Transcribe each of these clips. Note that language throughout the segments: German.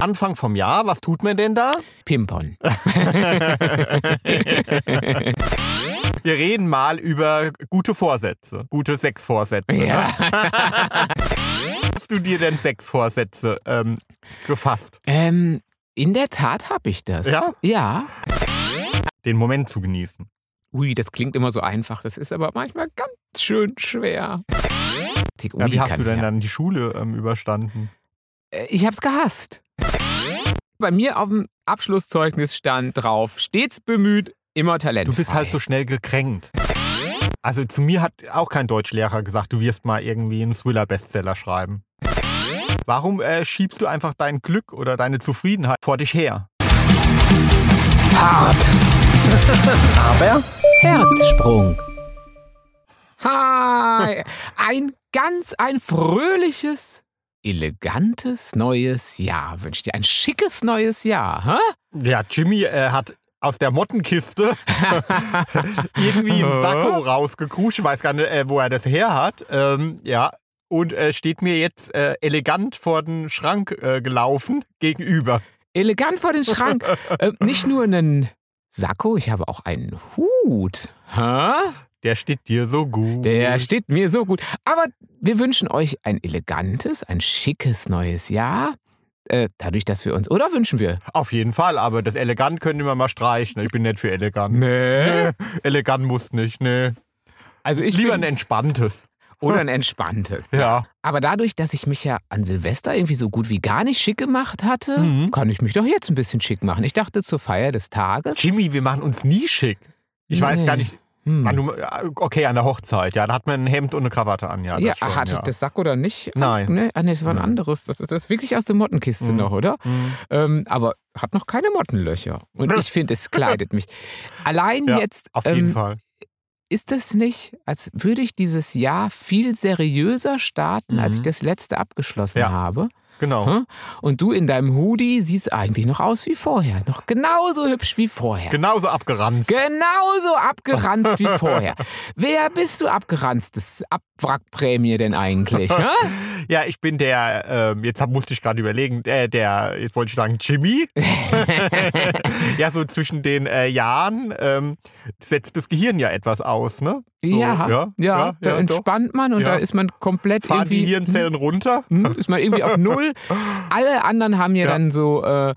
Anfang vom Jahr, was tut man denn da? Pimpern. Wir reden mal über gute Vorsätze, gute Sexvorsätze. Ja. Ne? Hast du dir denn Sexvorsätze ähm, gefasst? ähm, in der Tat habe ich das. Ja? Ja. Den Moment zu genießen. Ui, das klingt immer so einfach. Das ist aber manchmal ganz schön schwer. Ja, wie hast du denn ja. dann die Schule ähm, überstanden? Äh, Ich hab's gehasst. Bei mir auf dem Abschlusszeugnis stand drauf, stets bemüht, immer Talent. Du bist halt so schnell gekränkt. Also zu mir hat auch kein Deutschlehrer gesagt, du wirst mal irgendwie einen Thriller-Bestseller schreiben. Warum äh, schiebst du einfach dein Glück oder deine Zufriedenheit vor dich her? hart. Aber Herzsprung. Hi. Ein ganz ein fröhliches, elegantes neues Jahr. Wünsche dir ein schickes neues Jahr. Hä? ja, Jimmy äh, hat aus der Mottenkiste irgendwie einen Sakko rausgekruscht. Ich weiß gar nicht, äh, wo er das her hat. Ähm, ja. Und äh, steht mir jetzt äh, elegant vor den Schrank äh, gelaufen gegenüber. Elegant vor den Schrank. äh, nicht nur einen Sakko, ich habe auch einen Hut. Hä? Der steht dir so gut. Der steht mir so gut. Aber wir wünschen euch ein elegantes, ein schickes neues Jahr. Äh, dadurch, dass wir uns. Oder wünschen wir? Auf jeden Fall, aber das elegant können wir mal streichen. Ich bin nicht für elegant. Nee. Nee, elegant muss nicht, nee. Also ich Lieber ein bin, entspanntes. Oder ein entspanntes. Ja. Aber dadurch, dass ich mich ja an Silvester irgendwie so gut wie gar nicht schick gemacht hatte, Mhm. kann ich mich doch jetzt ein bisschen schick machen. Ich dachte zur Feier des Tages. Jimmy, wir machen uns nie schick. Ich weiß Nee. gar nicht. Hm. Okay, an der Hochzeit, ja, da hat man ein Hemd und eine Krawatte an, ja. ja, das schon, hatte ja. das Sack oder nicht? Nein. Ne? Ah, nee, das war ein Nein. anderes. Das ist, das ist wirklich aus der Mottenkiste Mhm. noch, oder? Mhm. Ähm, aber hat noch keine Mottenlöcher. Und ich finde, es kleidet mich. Allein Ja, jetzt Auf jeden ähm, Fall. ist es nicht, als würde ich dieses Jahr viel seriöser starten, als Mhm. ich das letzte abgeschlossen Ja. habe. Genau. Hm? Und du in deinem Hoodie siehst eigentlich noch aus wie vorher. Noch genauso hübsch wie vorher. Genauso abgeranzt. Genauso abgeranzt wie vorher. Wer bist du abgeranztes Abwrackprämie denn eigentlich? ja, ich bin der, ähm, jetzt musste ich gerade überlegen, äh, der, jetzt wollte ich sagen, Jimmy. ja, so zwischen den äh, Jahren ähm, setzt das Gehirn ja etwas aus, ne? So, ja, ja, ja, da ja, entspannt man und Ja. da ist man komplett Fahren die irgendwie. Hirnzellen runter? Hm, ist man irgendwie auf Null. Alle anderen haben ja, Ja. dann so äh,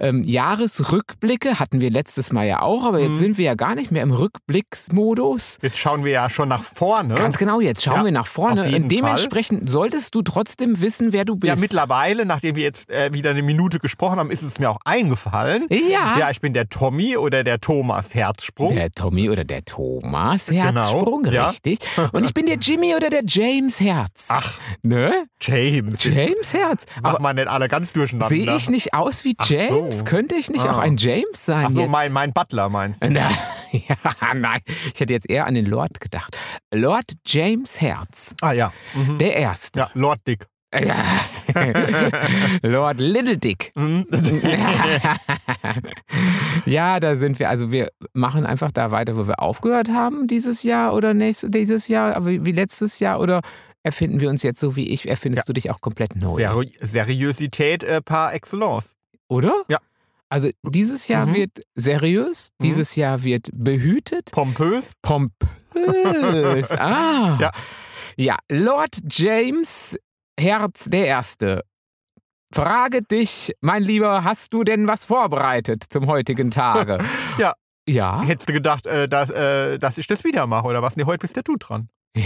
ähm, Jahresrückblicke, hatten wir letztes Mal ja auch, aber jetzt Mhm. sind wir ja gar nicht mehr im Rückblicksmodus. Jetzt schauen wir ja schon nach vorne. Ganz genau, jetzt schauen Ja, wir nach vorne. Und dementsprechend solltest du trotzdem wissen, wer du bist. Ja, mittlerweile, nachdem wir jetzt äh, wieder eine Minute gesprochen haben, ist es mir auch eingefallen. Ja. Ja, ich bin der Tommy oder der Thomas Herzsprung. Der Tommy oder der Thomas Herzsprung, Genau, ja. richtig. Und ich bin der Jimmy oder der James Herz. Ach, Ne? James. James Herz. Mach Aber mal nicht alle ganz durcheinander. sehe ich nicht aus wie Ach James? so. Könnte ich nicht Ah. auch ein James sein Ach so, jetzt? mein, mein Butler meinst du? Na, ja, nein. Ich hätte jetzt eher an den Lord gedacht. Lord James Herz. Ah ja. Mhm. Der Erste. Ja, Lord Dick. Ja. Lord Little Dick. Mhm. ja, da sind wir. Also wir machen einfach da weiter, wo wir aufgehört haben dieses Jahr oder nächstes, dieses Jahr, wie letztes Jahr oder erfinden wir uns jetzt so wie ich? Erfindest du dich auch komplett neu? Seri Seriosität äh, par excellence. Oder? Ja. Also dieses Jahr Mhm. wird seriös, Mhm. dieses Jahr wird behütet, Pompös. pompös. ah. Ja. Ja, Lord James Herz der Erste. Frage dich, mein Lieber, hast du denn was vorbereitet zum heutigen Tage? Ja. Ja. Hättest du gedacht, äh, dass, äh, dass ich das wieder mache oder was? Nee, heute bist ja du dran.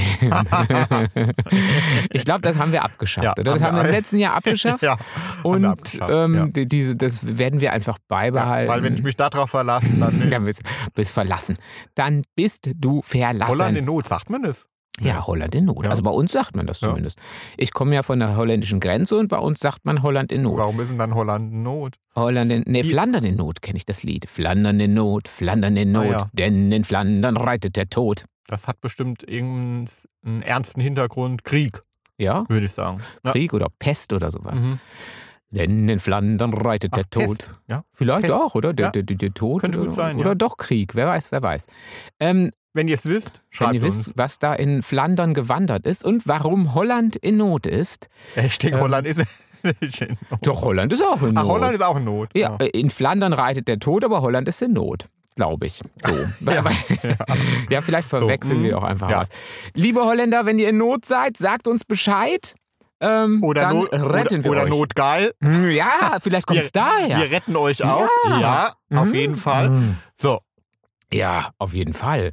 ich glaube, das haben wir abgeschafft, Ja, oder? Das haben wir im letzten Jahr abgeschafft. ja. Und abgeschafft, ähm, ja. die- diese, das werden wir einfach beibehalten. Weil wenn ich mich darauf verlasse, dann ist bist, bist verlassen. Dann bist du verlassen. Holland in Not, sagt man das? ja, Holland in Not. Also bei uns sagt man das zumindest. Ich komme ja von der holländischen Grenze und bei uns sagt man Holland in Not. Warum ist denn dann Holland in Not? Holland in, nee, Flandern in Not kenne ich das Lied. Flandern in Not, Flandern in Ah, Not, ja. denn in Flandern reitet der Tod. Das hat bestimmt irgendeinen einen ernsten Hintergrund. Krieg, Ja? würde ich sagen. Ja. Krieg oder Pest oder sowas. Mhm. Denn in Flandern reitet Ach, der Tod. Pest. Ja. Vielleicht Pest. auch, oder? Der, Ja. der, der, der Tod. Könnte oder, gut sein, Oder ja. doch Krieg, wer weiß, wer weiß. Ähm, Wenn ihr es wisst, wenn schreibt ihr uns. wisst, was da in Flandern gewandert ist und warum Holland in Not ist, Ich denke, Ähm, Holland ist. nicht in Not. Doch, Holland ist auch in Not. Ach, Holland ist auch in Not. ja, äh, in Flandern reitet der Tod, aber Holland ist in Not. Glaube ich. So. ja. ja, vielleicht verwechseln mm, wir auch einfach ja. was. Liebe Holländer, wenn ihr in Not seid, sagt uns Bescheid. Ähm, Oder, Not, retten oder, wir oder euch. Notgeil. Hm, Ja, vielleicht kommt es daher. Wir retten euch auch. Ja. Ja, auf Mhm. jeden Fall. Mhm. So, Ja, auf jeden Fall.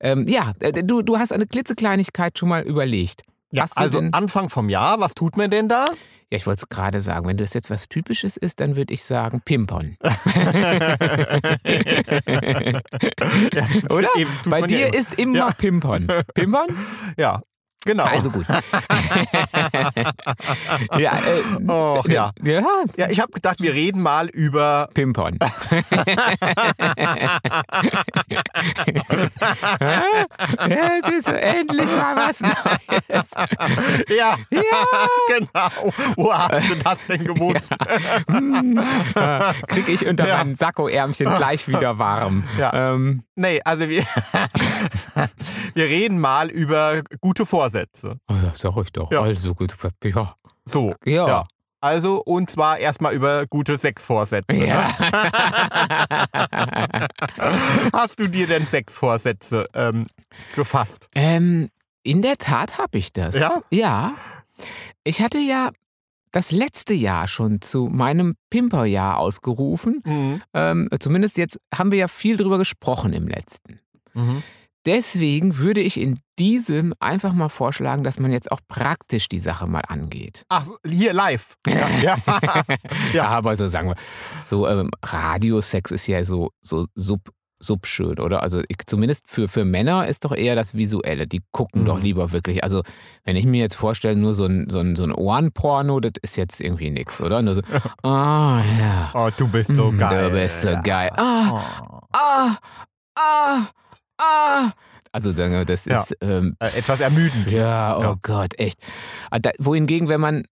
Ähm, ja, äh, du, du hast eine klitzekleinigkeit schon mal überlegt. ja, also Anfang vom Jahr, was tut man denn da? Ja, ich wollte es gerade sagen. Wenn das jetzt was Typisches ist, dann würde ich sagen Pimpern. Oder? Eben, tut Bei ja dir immer. ist immer Ja. Pimpern. Pimpern? Ja, genau. Also gut. ja, äh, Och, ja. ja, Ja, ich habe gedacht, wir reden mal über. Pimpern. ja, es ist endlich mal was Neues. Ja, Ja. genau. Wo hast du das denn gewusst? Kriege ich unter Ja. meinen Sakkoärmchen gleich wieder warm. Ja. Ähm, Nee, also wir, wir reden mal über gute Vorsätze. Oh ja, sag ich doch. Ja. Also gut. Ja. So. Ja. Ja. Also, und zwar erstmal über gute Sexvorsätze. ne? Ja. Hast du dir denn Sexvorsätze ähm, gefasst? ähm, in der Tat habe ich das. Ja? Ja. Ich hatte ja das letzte Jahr schon zu meinem Pimperjahr ausgerufen. Mhm. Ähm, zumindest jetzt haben wir ja viel drüber gesprochen im letzten. Mhm. Deswegen würde ich in diesem einfach mal vorschlagen, dass man jetzt auch praktisch die Sache mal angeht. Ach, hier live. Ja. ja. Ja. Aber so sagen wir, so ähm, Radiosex ist ja so, so sub, subschön, oder? Also ich, zumindest für, für Männer ist doch eher das Visuelle. Die gucken Mhm. doch lieber wirklich. Also wenn ich mir jetzt vorstelle, nur so ein, so ein, so ein Ohrenporno, das ist jetzt irgendwie nichts, oder? Nur so, ah ja. Oh, du bist so Mm, geil. Du bist so geil. Ah, Oh. ah, ah, ah. Also sagen wir, das Ja. ist ähm, Äh, etwas ermüdend. ja, oh Ja. Gott, echt. Ah, wohingegen, wenn man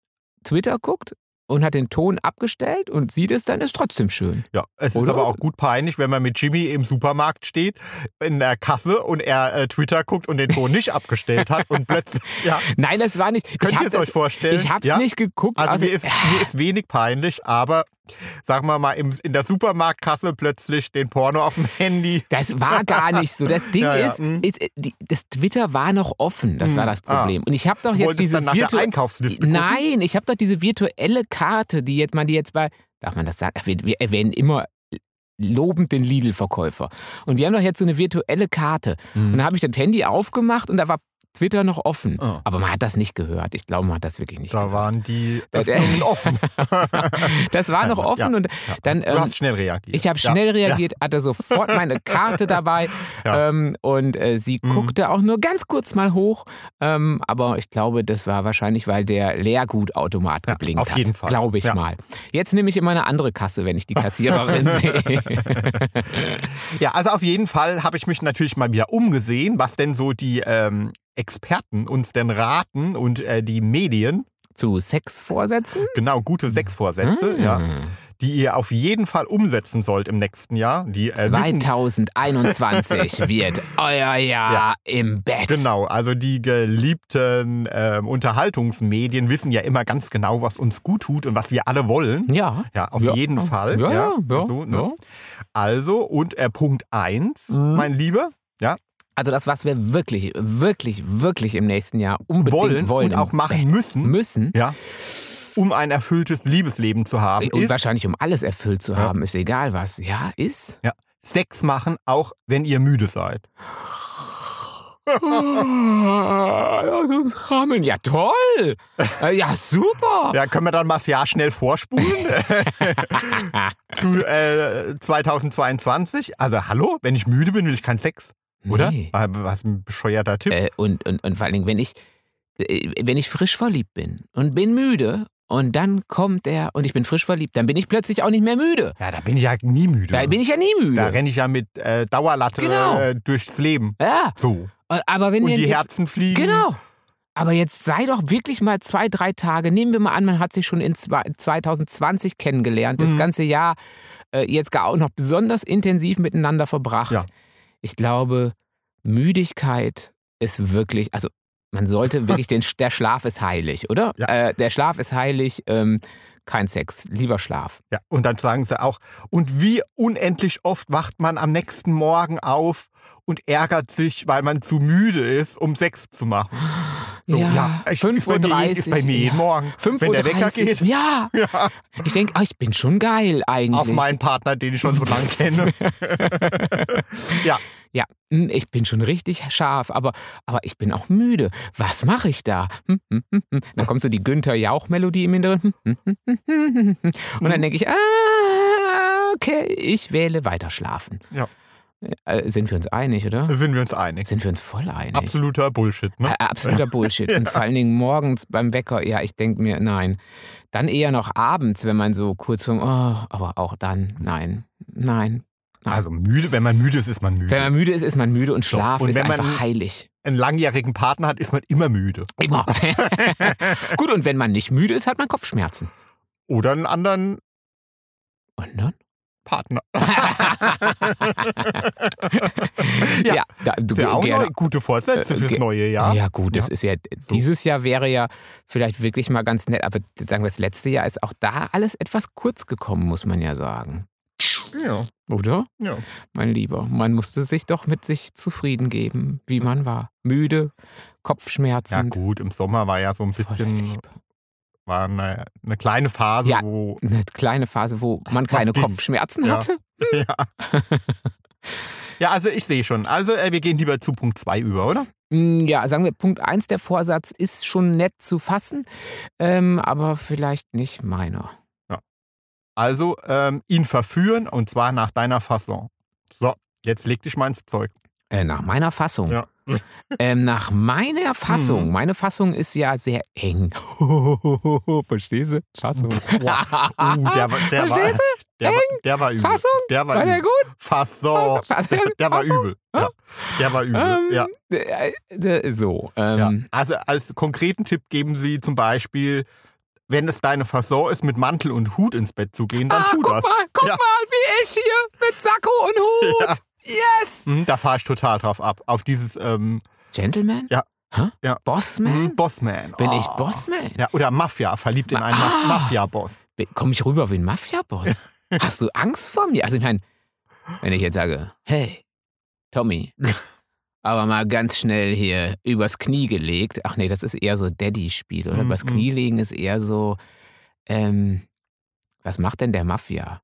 Twitter guckt und hat den Ton abgestellt und sieht es, dann ist trotzdem schön. Ja, es ist Oder? aber auch gut peinlich, wenn man mit Jimmy im Supermarkt steht, in der Kasse und er äh, Twitter guckt und den Ton nicht abgestellt hat und plötzlich, ja, Nein, das war nicht. könnt ihr es euch vorstellen? Ich hab's ja? nicht geguckt. Also, mir, ist, mir ist wenig peinlich, aber sagen wir mal, im, in der Supermarktkasse plötzlich den Porno auf dem Handy. das war gar nicht so. Das Ding Ja, ja, ist, mm. ist, äh, das Twitter war noch offen. Das war Mm, das Problem. Und ich habe doch jetzt wolltest diese dann nach der Einkaufsliste gucken? Nein, ich habe doch diese virtuelle Karte, die jetzt man die jetzt bei, darf man das sagen? Wir, wir erwähnen immer lobend den Lidl-Verkäufer. Und die haben doch jetzt so eine virtuelle Karte. Mhm. Und da habe ich das Handy aufgemacht und da war Twitter noch offen. Oh. Aber man hat das nicht gehört. Ich glaube, man hat das wirklich nicht Da gehört. waren die Das- Öffnungen offen. Das war noch offen Ja. und dann. du Ähm, hast schnell reagiert. ich habe Ja. schnell reagiert, hatte sofort meine Karte dabei Ja. ähm, und äh, sie Mhm. guckte auch nur ganz kurz mal hoch. Ähm, aber ich glaube, das war wahrscheinlich, weil der Leergutautomat Ja, geblinkt auf hat. jeden Fall. Glaube ich Ja. mal. Jetzt nehme ich immer eine andere Kasse, wenn ich die Kassiererin sehe. Ja, also auf jeden Fall habe ich mich natürlich mal wieder umgesehen, was denn so die ähm, Experten uns denn raten und äh, die Medien, Zu Sexvorsätzen? genau, gute Sexvorsätze, ja, Hm. die ihr auf jeden Fall umsetzen sollt im nächsten Jahr. Die äh, wissen, 2021 wird euer Jahr Ja. im Bett. Genau, also die geliebten ähm, Unterhaltungsmedien wissen ja immer ganz genau, was uns gut tut und was wir alle wollen. Ja. Ja, auf Ja. jeden Fall. Ja, ja, ja, so, ne? ja. Also, und äh, Punkt 1, Mhm. mein Lieber, Also das, was wir wirklich, wirklich, wirklich im nächsten Jahr unbedingt wollen, wollen, und auch machen müssen, müssen. ja, um ein erfülltes Liebesleben zu haben, Und ist wahrscheinlich, um alles erfüllt zu Ja. haben, ist egal was. Ja, ist. Sex machen, auch wenn ihr müde seid. Lass uns rammeln. Ja, toll. Äh, Ja, super. Ja, können wir dann mal das Jahr schnell vorspulen zu äh, 2022? Also, hallo, wenn ich müde bin, will ich keinen Sex, oder? Nee. Was ein bescheuerter Tipp. Äh, und, und, und vor allen Dingen, wenn ich, äh, wenn ich frisch verliebt bin und bin müde und dann kommt er und ich bin frisch verliebt, dann bin ich plötzlich auch nicht mehr müde. Ja, da bin ich ja nie müde. Da bin ich ja nie Da müde. renne ich ja mit äh, Dauerlatte Genau. äh, durchs Leben. Ja, So. aber wenn Und die jetzt, Herzen fliegen. Genau. Aber jetzt sei doch wirklich mal zwei, drei Tage. Nehmen wir mal an, man hat sich schon in zwei- 2020 kennengelernt, das Mhm. ganze Jahr äh, jetzt gar auch noch besonders intensiv miteinander verbracht. Ja. Ich glaube, Müdigkeit ist wirklich, also man sollte wirklich den, der Schlaf ist heilig, oder? Ja. Äh, der Schlaf ist heilig, ähm, kein Sex, lieber Schlaf. Ja, und dann sagen sie auch, und wie unendlich oft wacht man am nächsten Morgen auf und ärgert sich, weil man zu müde ist, um Sex zu machen. So, Ja, ich, ist bei mir, 5.30 ist bei mir jeden ja. Morgen. 5.30 Wenn der Wecker geht, Ja, ja, ich denke, ich bin schon geil eigentlich. auf meinen Partner, den ich schon so lange kenne. ja, Ja, hm, ich bin schon richtig scharf, aber, aber ich bin auch müde. Was mache ich da? Hm, hm. Dann kommt so die Günther Jauch-Melodie im hm. Und dann denke ich, ah, okay, ich wähle weiter schlafen. Ja. Äh, sind wir uns einig, oder? sind wir uns einig. Sind wir uns voll einig? Absoluter Bullshit, ne? Absoluter Bullshit. Und vor allen Dingen morgens beim Wecker, ja, ich denke mir, nein. Dann eher noch abends, wenn man so kurz vor, oh, aber auch dann, nein, nein. Also müde, wenn man müde ist, ist man müde. Wenn man müde ist, ist man müde und So, Schlaf und ist wenn man- einfach heilig. einen langjährigen Partner hat, ist man immer müde. Immer. Gut, und wenn man nicht müde ist, hat man Kopfschmerzen. Oder einen anderen Und dann? Partner. Ja, Ja. da, du ja auch gerne. gute Vorsätze Äh, fürs neue Jahr. Ja, gut, das Ja. ist ja, dieses Jahr wäre ja vielleicht wirklich mal ganz nett, aber sagen wir, das letzte Jahr ist auch da alles etwas kurz gekommen, muss man ja sagen. Ja. Oder? ja. Mein Lieber, man musste sich doch mit sich zufrieden geben, wie man war. Müde, Ja, Kopfschmerzen. gut, im Sommer war ja so ein bisschen, war eine, eine kleine Phase, Ja. wo. Eine kleine Phase, wo man keine ging? Kopfschmerzen Ja. hatte. ja. ja, also ich sehe schon. Also äh, wir gehen lieber zu Punkt 2 über, oder? Mm, Ja, sagen wir, Punkt 1, der Vorsatz ist schon nett zu fassen, ähm, aber vielleicht nicht meiner. Also ähm, ihn verführen und zwar nach deiner Fasson. So, jetzt leg dich mal ins Zeug. Äh, nach meiner Fassung. Ja. Ähm, nach meiner Fassung. Mhm. Meine Fassung ist ja sehr eng. Verstehst du? Fassung. Boah. Uh, der, war- der, Verstehst der, war, der war übel. Fassung? Der war, War der übel. gut? Fasson. Fassung? Der war Fassung? übel. Ja. Der war übel. Ähm, ja. äh, äh, So. Ja. Ähm, Also als konkreten Tipp geben Sie zum Beispiel, wenn es deine Fasson ist, mit Mantel und Hut ins Bett zu gehen, dann ah, tu guck das. mal, guck Ja. mal, wie ich hier mit Sakko und Hut. Ja. Yes! Hm, da fahre ich total drauf ab. Auf dieses ähm, Gentleman? Ja. Hä? Ja. Bossman? hm, Bossman. Bin ich Oh. Bossman? Ja, oder Mafia, verliebt in einen Ah. Maf- Mafia-Boss. Komme ich rüber wie ein Mafia-Boss? Hast du Angst vor mir? Also ich meine, wenn ich jetzt sage, hey, Tommy, aber mal ganz schnell hier übers Knie gelegt. Ach nee, das ist eher so Daddy-Spiel, oder? Mm, Übers mm. Knie legen ist eher so, ähm, was macht denn der Mafia?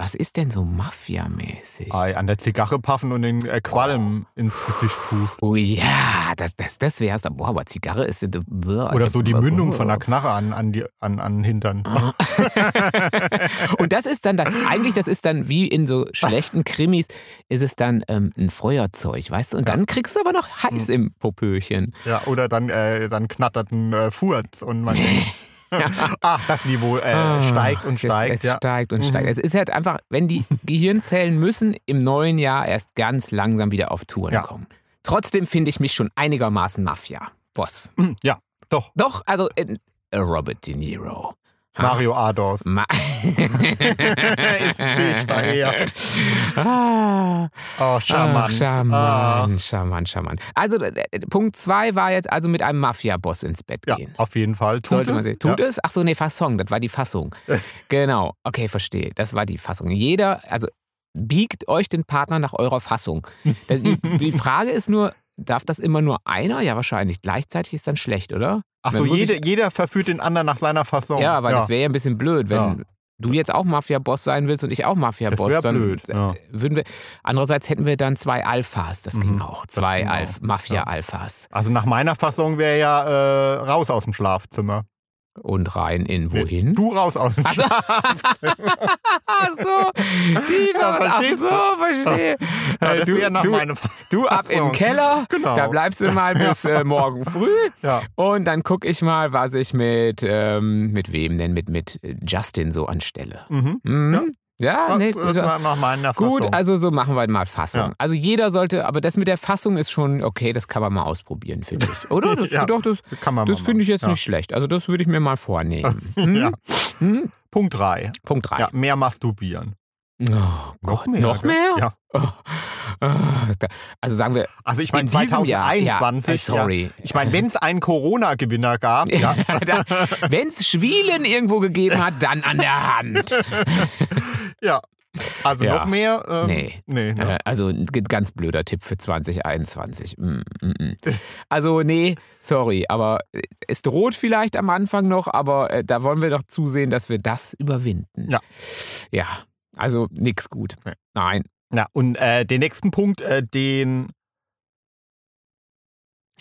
Was ist denn so Mafia-mäßig? An der Zigarre paffen und den äh, Qualm ins Gesicht pusten. Oh ja, das, das, das wär's. Boah, aber Zigarre ist... Oder so die Mündung von der Knarre an, an, die, an, an den Hintern. Ah. Und das ist dann, dann, eigentlich, das ist dann wie in so schlechten Krimis, ist es dann ähm, ein Feuerzeug, weißt du? Und dann kriegst du aber noch heiß Hm. im Popöchen. Ja, oder dann, äh, dann knattert ein äh, Furz und man. Ach, das Niveau äh, Ah, steigt und es- steigt. Es ja. steigt und Mhm. steigt. Es ist halt einfach, wenn die Gehirnzellen müssen im neuen Jahr erst ganz langsam wieder auf Touren Ja. kommen. Trotzdem finde ich mich schon einigermaßen Mafia-Boss. Hm, ja, doch. Doch, also äh, Robert De Niro. Mario Adolf. Ma Ist sich daher. ah. Oh, charmant. Ach, charmant, charmant, charmant. Also äh, Punkt zwei war jetzt also mit einem Mafia-Boss ins Bett Ja, gehen. auf jeden Fall. Tut Sollte es. man sehen. Tut ja. es? Ach so, nee, Fassung, das war die Fassung. genau, okay, verstehe. Das war die Fassung. Jeder, also biegt euch den Partner nach eurer Fassung. Die, die Frage ist nur, darf das immer nur einer? Ja, wahrscheinlich. Gleichzeitig ist dann schlecht, oder? Ach so, Man muss jede, jeder verführt den anderen nach seiner Fassung. Ja, weil das wäre ja ein bisschen blöd, wenn Ja. du jetzt auch Mafia-Boss sein willst und ich auch Mafia-Boss. Dann blöd, ja. würden wir. Andererseits hätten wir dann zwei Alphas. Das ging Mhm, auch. Zwei ging auch. Alf Mafia-Alphas. Also nach meiner Fassung wäre ja äh, raus aus dem Schlafzimmer. Und rein in wohin? Du raus aus dem Ach so. Schlafzimmer. Ach so, die Ja, Ach verstehst so, verstehe. Ja, Äh, das du, wäre nach du, meiner du ab Fassung. im Keller, Genau. da bleibst du mal bis äh, morgen früh Ja. und dann gucke ich mal, was ich mit, ähm, mit wem denn, mit, mit Justin so anstelle. Mhm. Mhm. Ja, Das, nee, meiner Fassung. Gut, also so machen wir mal Fassung. Ja. Also jeder sollte, aber das mit der Fassung ist schon okay, das kann man mal ausprobieren, finde ich. Oder? Das, Ja, doch, das, das finde ich jetzt machen. nicht schlecht. Also das würde ich mir mal vornehmen. Ja. Hm? Ja. Hm? Punkt 3. Punkt 3. Ja, mehr masturbieren. Oh Gott, noch mehr? Ja. Oh. Also sagen wir, Also ich meine in diesem Jahr. 2021. Ja, sorry. Ich meine, wenn es einen Corona-Gewinner gab, ja, Wenn es Schwielen irgendwo gegeben hat, dann an der Hand. ja. Also Ja. noch mehr? Ähm, Nee. Nee, ne? Äh, Also ganz blöder Tipp für 2021. Mm, mm, mm. Also nee, sorry, aber äh, es droht vielleicht am Anfang noch, aber da wollen wir doch zusehen, dass wir das überwinden. Ja. Ja, also nix gut. Nein. Ja, und äh, den nächsten Punkt, äh, den.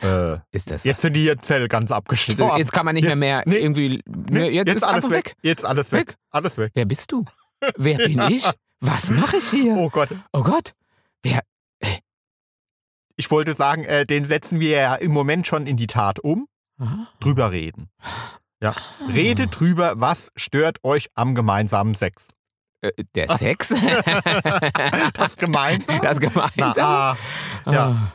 Äh, Ist das jetzt was? sind die Zell ganz abgestorben. Jetzt kann man nicht Jetzt- mehr mehr nee, irgendwie. Nee, ne, jetzt, ist alles einfach weg. Jetzt alles weg. Weg. Alles weg. Wer bist du? Wer bin ich? Was mache ich hier? Oh Gott. Oh Gott. Ich wollte sagen, äh, den setzen wir ja im Moment schon in die Tat um. Ah. Drüber reden. Ja. Redet drüber, was stört euch am gemeinsamen Sex. Äh, Der Sex? Das gemeinsam? Das Na, gemeinsam? ah, ja. Ah.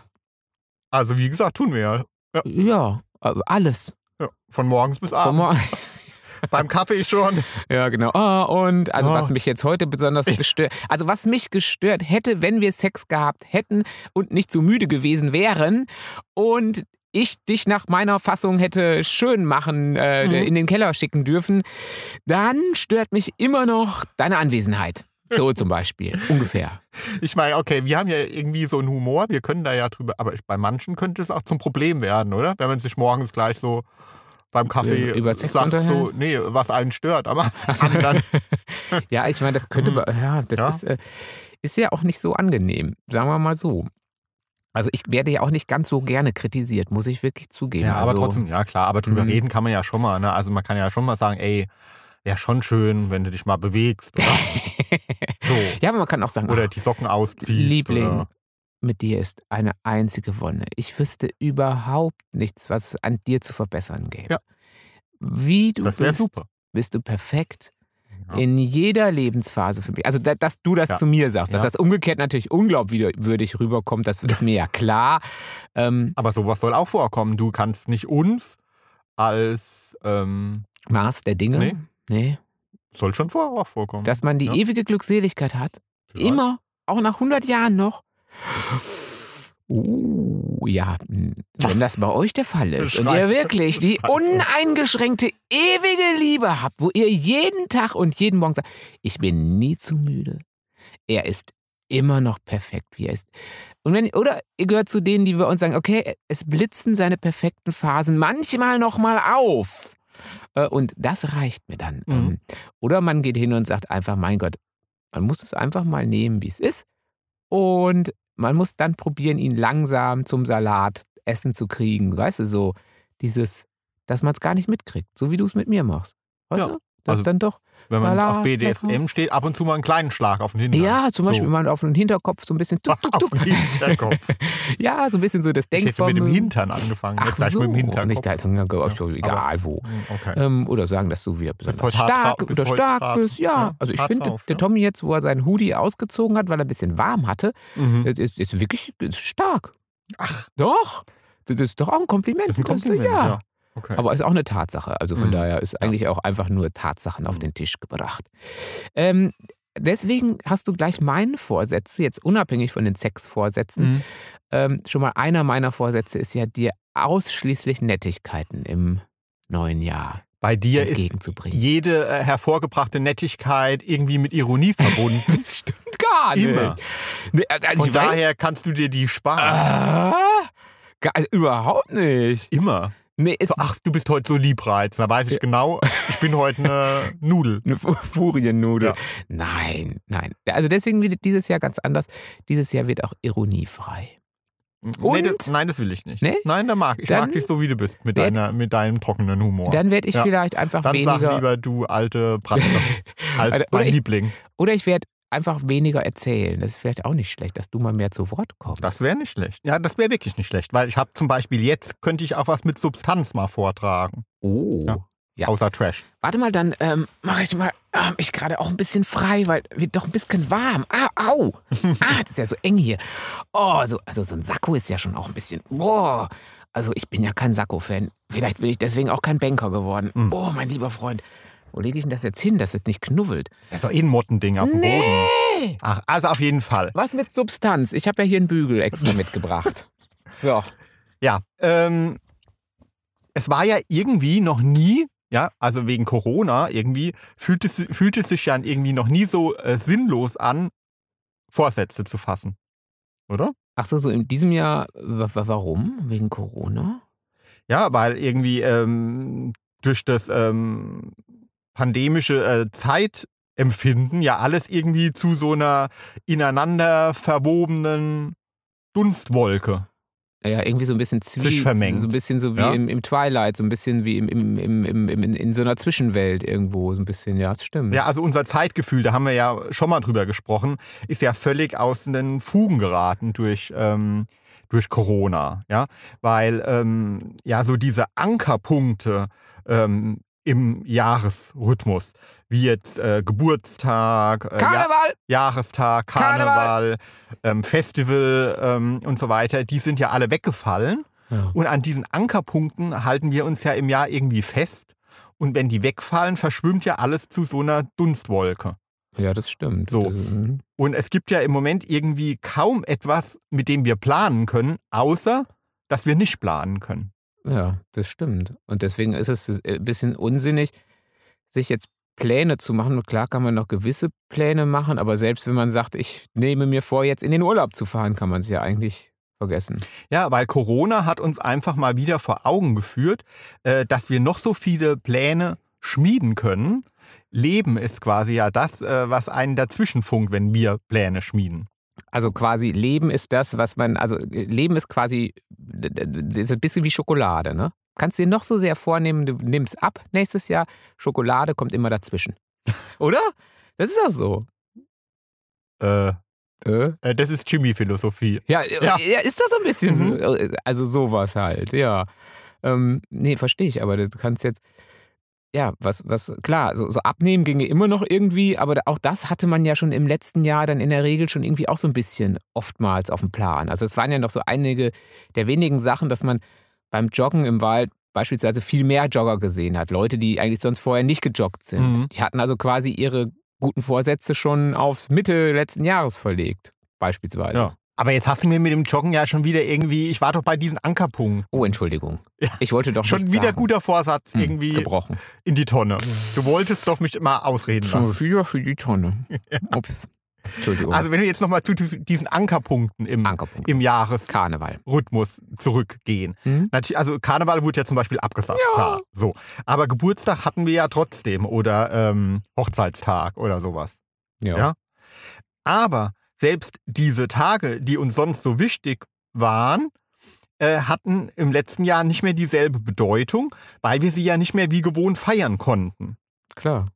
also wie gesagt, tun wir ja. Ja, äh, alles. ja. Von morgens bis abends. Mor- Beim Kaffee schon. Ja, genau. Ah, und also Oh. was mich jetzt heute besonders gestört, also was mich gestört hätte, wenn wir Sex gehabt hätten und nicht so müde gewesen wären und ich dich nach meiner Fassung hätte schön machen, äh, Mhm. in den Keller schicken dürfen, dann stört mich immer noch deine Anwesenheit. So zum Beispiel, ungefähr. Ich meine, okay, wir haben ja irgendwie so einen Humor, wir können da ja drüber, aber bei manchen könnte es auch zum Problem werden, oder? Wenn man sich morgens gleich so beim Kaffee Über- über Sex sagt, so, nee, was einen stört, aber so. anderen, Ja, ich meine, das könnte, be- ja, das Ja. Ist, äh, ist ja auch nicht so angenehm, sagen wir mal so. Also ich werde ja auch nicht ganz so gerne kritisiert, muss ich wirklich zugeben. ja, aber also, trotzdem, ja klar, aber drüber Mhm. reden kann man ja schon mal, ne? Also man kann ja schon mal sagen, ey, wäre schon schön, wenn du dich mal bewegst, so. Ja, aber man kann auch sagen, Oder die Socken ausziehst. Liebling, Oder, mit dir ist eine einzige Wonne. Ich wüsste überhaupt nichts, was es an dir zu verbessern gäbe. Ja. Wie du das bist, super. bist du perfekt. Ja. In jeder Lebensphase für mich. Also, da, dass du das Ja. zu mir sagst, dass Ja. das umgekehrt natürlich unglaubwürdig rüberkommt, das ist mir ja klar. Ähm, Aber sowas soll auch vorkommen. Du kannst nicht uns als, ähm, Maß der Dinge. Nee. Nee. soll schon vor, auch vorkommen. Dass man die ewige Glückseligkeit hat. Vielleicht. Immer. Auch nach 100 Jahren noch. Uh, ja, hm, wenn das bei euch der Fall ist und ihr wirklich die uneingeschränkte ewige Liebe habt, wo ihr jeden Tag und jeden Morgen sagt, ich bin nie zu müde. Er ist immer noch perfekt, wie er ist. Und wenn, oder ihr gehört zu denen, die bei uns sagen, okay, es blitzen seine perfekten Phasen manchmal noch mal auf. Äh, Und das reicht mir dann. Mhm. Ähm, Oder man geht hin und sagt einfach, mein Gott, man muss es einfach mal nehmen, wie es ist. Und man muss dann probieren, ihn langsam zum Salat essen zu kriegen. Weißt du, so dieses, dass man es gar nicht mitkriegt, so wie du es mit mir machst. Weißt Ja, du? Das also dann doch. Wenn man auf BDSM steht, ab und zu mal einen kleinen Schlag auf den Hintern. Ja, zum Beispiel So. mal auf den Hinterkopf so ein bisschen tuk, tuk, auf tuk. den Hinterkopf. Ja, so ein bisschen so das Ich hätte mit dem. Hintern angefangen. Ach so, mit dem Hinterkopf. nicht der Hinterkopf, Ja, egal wo. Hm, Okay. Ähm, oder sagen, dass du wieder besonders hart stark bist oder stark hart- bist. Ja, ja, also ich finde, drauf, der ja. Tommy jetzt, wo er seinen Hoodie ausgezogen hat, weil er ein bisschen warm hatte, Mhm. ist, ist, wirklich ist stark. Ach, Doch. Das ist doch auch ein Kompliment. das ist ein weißt du? Kompliment. ja. Ja. Okay. Aber ist auch eine Tatsache. Also von Mhm. daher ist eigentlich auch einfach nur Tatsachen auf Mhm. den Tisch gebracht. Ähm, deswegen hast du gleich meine Vorsätze, jetzt unabhängig von den Sexvorsätzen. Mhm. Ähm, schon mal einer meiner Vorsätze ist ja, dir ausschließlich Nettigkeiten im neuen Jahr Bei dir ist entgegenzubringen. jede äh, hervorgebrachte Nettigkeit irgendwie mit Ironie verbunden. Das stimmt gar nicht. Immer. Nee, also Von ich weiß, daher kannst du dir die sparen. ah, gar- also überhaupt nicht. Immer. Nee, So, ach, du bist heute so liebreiz. Da weiß ich Ja. genau, ich bin heute eine Nudel. Eine Fu- Furiennudel. Ja. Nein, nein. Also deswegen wird dieses Jahr ganz anders. Dieses Jahr wird auch ironiefrei. Nee, Und? das, nein, das will ich nicht. Nee? Nein, da mag ich. Dann mag dich so, wie du bist, mit, werd- deiner, mit deinem trockenen Humor. Dann werde ich Ja. vielleicht einfach Dann sag weniger. lieber, du alte Pratze, als Oder mein ich- Liebling. Oder ich werde einfach weniger erzählen. Das ist vielleicht auch nicht schlecht, dass du mal mehr zu Wort kommst. Das wäre nicht schlecht. Ja, das wäre wirklich nicht schlecht, weil ich habe zum Beispiel jetzt, könnte ich auch was mit Substanz mal vortragen. oh. Ja. Ja. Außer Trash. Warte mal, dann ähm, mache ich mal ähm, ich gerade auch ein bisschen frei, weil wird doch ein bisschen warm. Ah, au. Ah, das ist ja so eng hier. Oh, so, also so ein Sakko ist ja schon auch ein bisschen. Boah. Also ich bin ja kein Sakko-Fan. Vielleicht bin ich deswegen auch kein Banker geworden. Mhm. Oh, mein lieber Freund. Wo lege ich denn das jetzt hin, dass es nicht knubbelt? Das ist doch eh ein Mottending auf dem Boden. Nee! Ach, also auf jeden Fall. Was mit Substanz? Ich habe ja hier einen Bügel extra mitgebracht. So. Ja, ähm, es war ja irgendwie noch nie, ja, also wegen Corona irgendwie, fühlt es, fühlt es sich ja irgendwie noch nie so äh, sinnlos an, Vorsätze zu fassen. Oder? Ach so, so in diesem Jahr, wa- wa- warum? Wegen Corona? Ja, weil irgendwie ähm, durch das ähm, pandemische äh, Zeitempfinden ja alles irgendwie zu so einer ineinander verwobenen Dunstwolke. Ja, irgendwie so ein bisschen zwie, Sich vermengt. so ein bisschen so wie Ja. im, im Twilight, so ein bisschen wie im, im, im, im, in so einer Zwischenwelt irgendwo, so ein bisschen, ja, das stimmt. Ja, also unser Zeitgefühl, da haben wir ja schon mal drüber gesprochen, ist ja völlig aus den Fugen geraten durch, ähm, durch Corona. Ja, weil ähm, ja so diese Ankerpunkte ähm, im Jahresrhythmus, wie jetzt äh, Geburtstag, äh, ja, Karneval! Jahrestag, Karneval. Karneval, ähm, Festival ähm, und so weiter, die sind ja alle weggefallen. Ja. Und an diesen Ankerpunkten halten wir uns ja im Jahr irgendwie fest. Und wenn die wegfallen, verschwimmt ja alles zu so einer Dunstwolke. ja, das stimmt. So. Das, mhm. Und es gibt ja im Moment irgendwie kaum etwas, mit dem wir planen können, außer dass wir nicht planen können. Ja, das stimmt. Und deswegen ist es ein bisschen unsinnig, sich jetzt Pläne zu machen. Klar kann man noch gewisse Pläne machen, aber selbst wenn man sagt, ich nehme mir vor, jetzt in den Urlaub zu fahren, kann man es ja eigentlich vergessen. Ja, weil Corona hat uns einfach mal wieder vor Augen geführt, äh, dass wir noch so viele Pläne schmieden können. Leben ist quasi ja das, äh, was einen dazwischen funkt, wenn wir Pläne schmieden. Also quasi Leben ist das, was man, also Leben ist quasi, das ist ein bisschen wie Schokolade, ne? Kannst dir noch so sehr vornehmen, du nimmst ab nächstes Jahr, Schokolade kommt immer dazwischen. Oder? Das ist doch so. Äh, Äh? äh, das ist Jimmy-Philosophie. Ja, Ja. ja. ist das so ein bisschen Mhm. so. Also sowas halt, ja. Ähm, nee, verstehe ich, aber du kannst jetzt, ja, was, was, klar, so, so abnehmen ginge immer noch irgendwie, aber auch das hatte man ja schon im letzten Jahr dann in der Regel schon irgendwie auch so ein bisschen oftmals auf dem Plan. Also es waren ja noch so einige der wenigen Sachen, dass man beim Joggen im Wald beispielsweise viel mehr Jogger gesehen hat. Leute, die eigentlich sonst vorher nicht gejoggt sind. Mhm. Die hatten also quasi ihre guten Vorsätze schon aufs Mitte letzten Jahres verlegt, beispielsweise. Ja. Aber jetzt hast du mir mit dem Joggen ja schon wieder irgendwie, ich war doch bei diesen Ankerpunkten. Oh, Entschuldigung. Ich wollte doch Schon wieder sagen. guter Vorsatz Hm, irgendwie gebrochen. in die Tonne. Du wolltest doch mich mal ausreden lassen. Schon wieder für die Tonne. Ups. Entschuldigung. Also wenn wir jetzt nochmal zu diesen Ankerpunkten im, Ankerpunkt. im Jahresrhythmus zurückgehen. Hm? Natürlich, also Karneval wurde ja zum Beispiel abgesagt, Ja. klar. So. Aber Geburtstag hatten wir ja trotzdem oder ähm, Hochzeitstag oder sowas. Ja. Ja. Aber selbst diese Tage, die uns sonst so wichtig waren, äh, hatten im letzten Jahr nicht mehr dieselbe Bedeutung, weil wir sie ja nicht mehr wie gewohnt feiern konnten. Klar.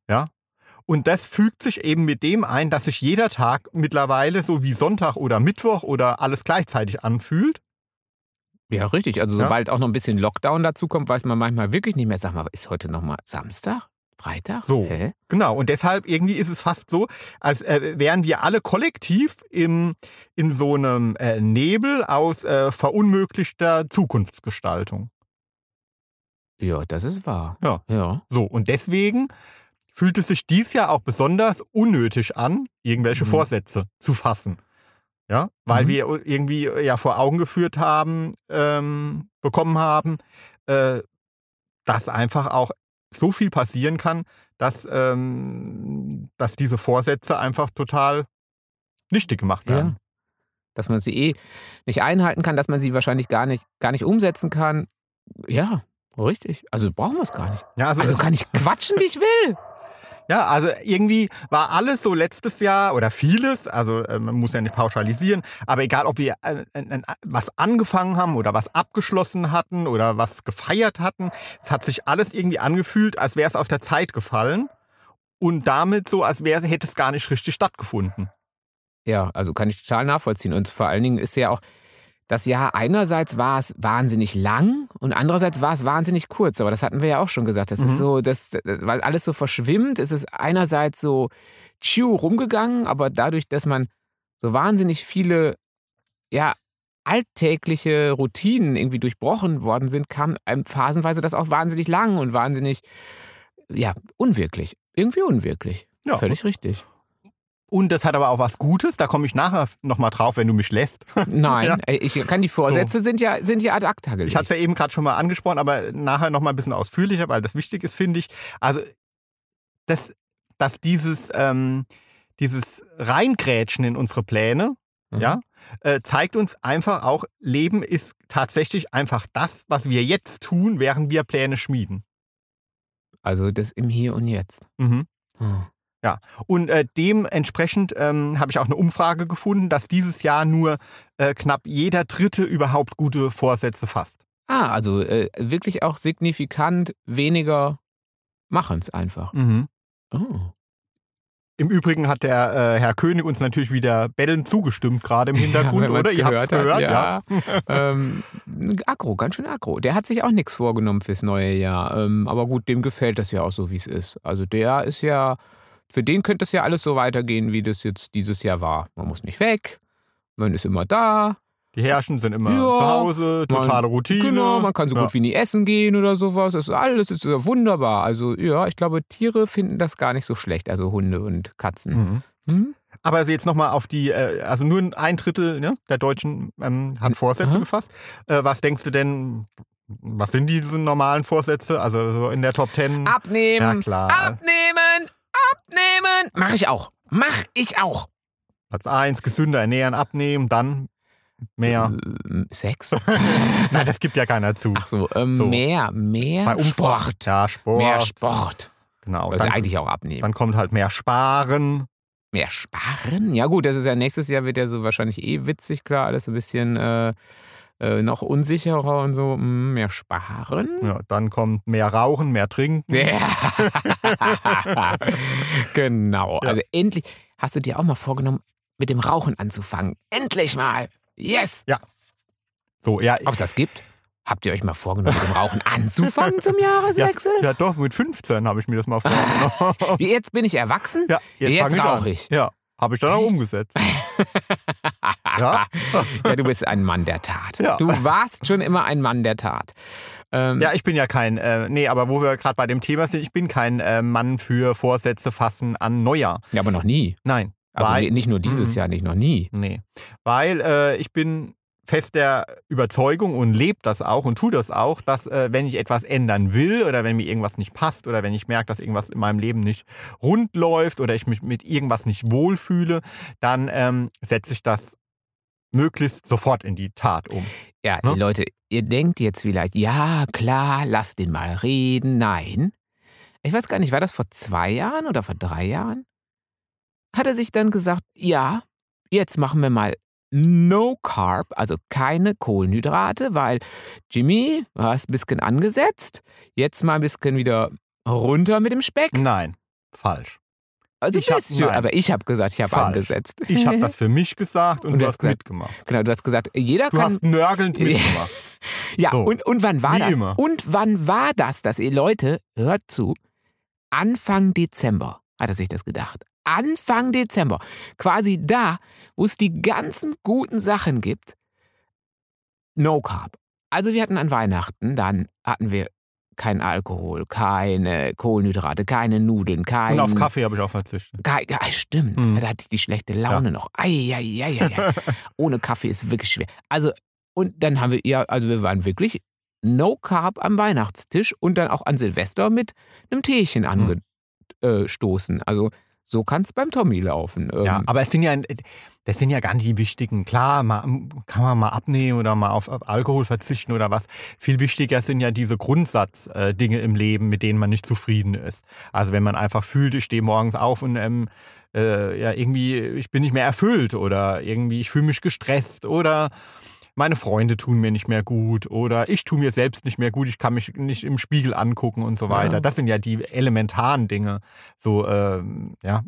Und das fügt sich eben mit dem ein, dass sich jeder Tag mittlerweile so wie Sonntag oder Mittwoch oder alles gleichzeitig anfühlt. Ja, richtig. Also Ja. sobald auch noch ein bisschen Lockdown dazu kommt, weiß man manchmal wirklich nicht mehr. Sag mal, ist heute nochmal Samstag? Freitag? So. Hä? Genau, und deshalb irgendwie ist es fast so, als äh, wären wir alle kollektiv im, in so einem äh, Nebel aus äh, verunmöglichter Zukunftsgestaltung. Ja, das ist wahr. Ja. Ja. So, und deswegen fühlt es sich dies Jahr auch besonders unnötig an, irgendwelche Mhm. Vorsätze zu fassen. Ja, weil Mhm. wir irgendwie äh, ja vor Augen geführt haben, ähm, bekommen haben, äh, dass einfach auch so viel passieren kann, dass, ähm, dass diese Vorsätze einfach total nichtig gemacht werden. Ja. Dass man sie eh nicht einhalten kann, dass man sie wahrscheinlich gar nicht, gar nicht umsetzen kann. Ja, richtig. Also brauchen wir es gar nicht. Ja, also, Also kann ich quatschen, wie ich will. Ja, also irgendwie war alles so letztes Jahr oder vieles, also äh, man muss ja nicht pauschalisieren, aber egal, ob wir äh, was angefangen haben oder was abgeschlossen hatten oder was gefeiert hatten, es hat sich alles irgendwie angefühlt, als wäre es aus der Zeit gefallen und damit so, als wäre hätte es gar nicht richtig stattgefunden. Ja, also kann ich total nachvollziehen. Und vor allen Dingen ist ja auch, das Jahr einerseits war es wahnsinnig lang und andererseits war es wahnsinnig kurz. Aber das hatten wir ja auch schon gesagt. Das Mhm. ist so, das, weil alles so verschwimmt, ist es einerseits so tschiu rumgegangen, aber dadurch, dass man so wahnsinnig viele, ja, alltägliche Routinen irgendwie durchbrochen worden sind, kam einem phasenweise das auch wahnsinnig lang und wahnsinnig ja, unwirklich. Irgendwie unwirklich. Ja. Völlig richtig. Und das hat aber auch was Gutes, da komme ich nachher nochmal drauf, wenn du mich lässt. Nein, Ja. ey, ich kann die Vorsätze sind ja sind ja ad acta gelegt. Ich hatte es ja eben gerade schon mal angesprochen, aber nachher nochmal ein bisschen ausführlicher, weil das wichtig ist, finde ich. Also, dass, dass dieses, ähm, dieses Reingrätschen in unsere Pläne, Mhm. ja, äh, zeigt uns einfach auch, Leben ist tatsächlich einfach das, was wir jetzt tun, während wir Pläne schmieden. Also das im Hier und Jetzt. Mhm. Hm. Und äh, dementsprechend ähm, habe ich auch eine Umfrage gefunden, dass dieses Jahr nur äh, knapp jeder Dritte überhaupt gute Vorsätze fasst. Ah, also äh, wirklich auch signifikant weniger machen es einfach. Oh. Im Übrigen hat der äh, Herr König uns natürlich wieder bellend zugestimmt, gerade im Hintergrund, man's oder? Ihr habt es gehört, hat, ja. ähm, aggro, ganz schön aggro. Der hat sich auch nichts vorgenommen fürs neue Jahr. Ähm, aber gut, dem gefällt das ja auch so, wie es ist. Also der ist ja, für den könnte es ja alles so weitergehen, wie das jetzt dieses Jahr war. Man muss nicht weg, man ist immer da. Die Herrschen sind immer Ja, zu Hause, totale Routine. Genau, man kann so ja. gut wie nie essen gehen oder sowas. Das ist alles ist wunderbar. Also ja, ich glaube, Tiere finden das gar nicht so schlecht. Also Hunde und Katzen. Mhm. Hm? Aber jetzt nochmal auf die, äh, also nur ein Drittel ne, der Deutschen ähm, hat Vorsätze Aha. gefasst. Äh, was denkst du denn, was sind diese normalen Vorsätze? Also so in der Top Ten? Abnehmen. Ja, klar. Abnehmen. Abnehmen. Mach ich auch. Mach ich auch. Platz 1, gesünder ernähren, abnehmen, dann mehr. Sex? Nein, das gibt ja keiner zu. Ach so, ähm, So. mehr, mehr Bei Sport. Ja, Sport. Mehr Sport. Genau. Also Dann, eigentlich auch abnehmen. dann kommt halt mehr Sparen. Mehr sparen? Ja gut, das ist ja nächstes Jahr wird ja so wahrscheinlich eh witzig, klar, alles ein bisschen äh, äh, noch unsicherer und so. Hm, mehr sparen? Ja, dann kommt mehr Rauchen, mehr Trinken. Ja. genau. Ja. Also endlich hast du dir auch mal vorgenommen, mit dem Rauchen anzufangen. Endlich mal. Yes. So, ja, Ob es das gibt? Habt ihr euch mal vorgenommen, mit dem Rauchen anzufangen zum ja, Jahreswechsel? ja, doch, mit 15 habe ich mir das mal vorgenommen. Jetzt bin ich erwachsen? ja, jetzt, Jetzt fange ich ich. Ja, habe ich dann auch umgesetzt. ja? Ja, du bist ein Mann der Tat. Ja. Du warst schon immer ein Mann der Tat. Ähm, ja, ich bin ja kein, äh, nee, aber wo wir gerade bei dem Thema sind, ich bin kein äh, Mann für Vorsätze fassen an Neujahr. ja, aber noch nie. Nein. Also weil, nicht nur dieses Mhm. Jahr, nicht noch nie. Nee. Weil äh, ich bin fest der Überzeugung und lebe das auch und tue das auch, dass äh, wenn ich etwas ändern will oder wenn mir irgendwas nicht passt oder wenn ich merke, dass irgendwas in meinem Leben nicht rund läuft oder ich mich mit irgendwas nicht wohlfühle, dann ähm, setze ich das möglichst sofort in die Tat um. Ja, Ne? Leute, ihr denkt jetzt vielleicht, ja, klar, lass den mal reden. Nein. Ich weiß gar nicht, war das vor zwei Jahren oder vor drei Jahren? Hat er sich dann gesagt, ja, jetzt machen wir mal No Carb, also keine Kohlenhydrate, weil Jimmy, du hast ein bisschen angesetzt, jetzt mal ein bisschen wieder runter mit dem Speck. Nein, falsch. Also Ich hab- bisschen, nein. aber ich habe gesagt, ich habe angesetzt. Ich habe das für mich gesagt und, Und du du hast gesagt, mitgemacht. Genau, du hast gesagt, jeder Du kann hast nörgelnd mitgemacht. Ja, So. und, und wann war Wie das? immer. Und wann war das, dass ihr Leute, hört zu, Anfang Dezember hat er sich das gedacht. Anfang Dezember. Quasi da, wo es die ganzen guten Sachen gibt. No Carb. Also wir hatten an Weihnachten, dann hatten wir kein Alkohol, keine Kohlenhydrate, keine Nudeln, kein... Und auf Kaffee habe ich auch verzichtet. Kein, ja, stimmt, Mhm. da hatte ich die schlechte Laune noch. Eieieiei. Ohne Kaffee ist wirklich schwer. Also, und dann haben wir, ja, also wir waren wirklich No Carb am Weihnachtstisch und dann auch an Silvester mit einem Teechen Mhm. angestoßen. Also, so kann es beim Tommy laufen. Ähm, Ja, aber es sind ja, das sind ja gar nicht die wichtigen. Klar, mal, kann man mal abnehmen oder mal auf, auf Alkohol verzichten oder was. Viel wichtiger sind ja diese Grundsatzdinge im Leben, mit denen man nicht zufrieden ist. Also wenn man einfach fühlt, ich stehe morgens auf und ähm, äh, ja, irgendwie, ich bin nicht mehr erfüllt oder irgendwie, ich fühle mich gestresst oder meine Freunde tun mir nicht mehr gut oder ich tue mir selbst nicht mehr gut, ich kann mich nicht im Spiegel angucken und so weiter. Ja. Das sind ja die elementaren Dinge. So, ähm, ja,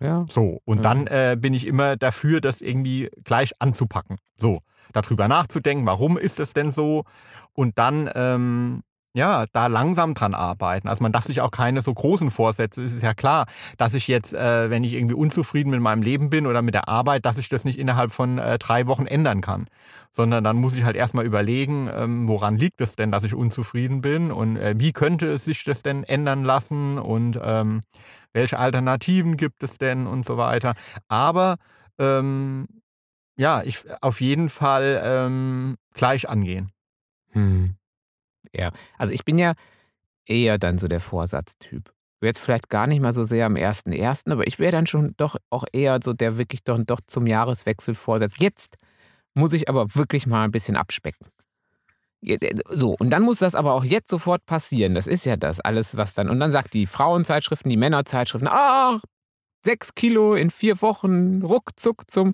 ja. so, und Ja. dann äh, bin ich immer dafür, das irgendwie gleich anzupacken. So, darüber nachzudenken, warum ist es denn so? Und dann, ähm, ja, da langsam dran arbeiten. Also man darf sich auch keine so großen Vorsätze. Es ist ja klar, dass ich jetzt, äh, wenn ich irgendwie unzufrieden mit meinem Leben bin oder mit der Arbeit, dass ich das nicht innerhalb von äh, drei Wochen ändern kann. Sondern dann muss ich halt erstmal überlegen, ähm, woran liegt es denn, dass ich unzufrieden bin und äh, wie könnte es sich das denn ändern lassen und ähm, welche Alternativen gibt es denn und so weiter. Aber ähm, ja, ich auf jeden Fall ähm, gleich angehen. Hm. Ja, also ich bin ja eher dann so der Vorsatztyp. Jetzt vielleicht gar nicht mal so sehr am 1.1., aber ich wäre dann schon doch auch eher so der wirklich doch, doch zum Jahreswechsel vorsetzt. Jetzt muss ich aber wirklich mal ein bisschen abspecken. So, und dann muss das aber auch jetzt sofort passieren. Das ist ja das alles, was dann. Und dann sagt die Frauenzeitschriften, die Männerzeitschriften, ach, sechs Kilo in vier Wochen, ruckzuck zum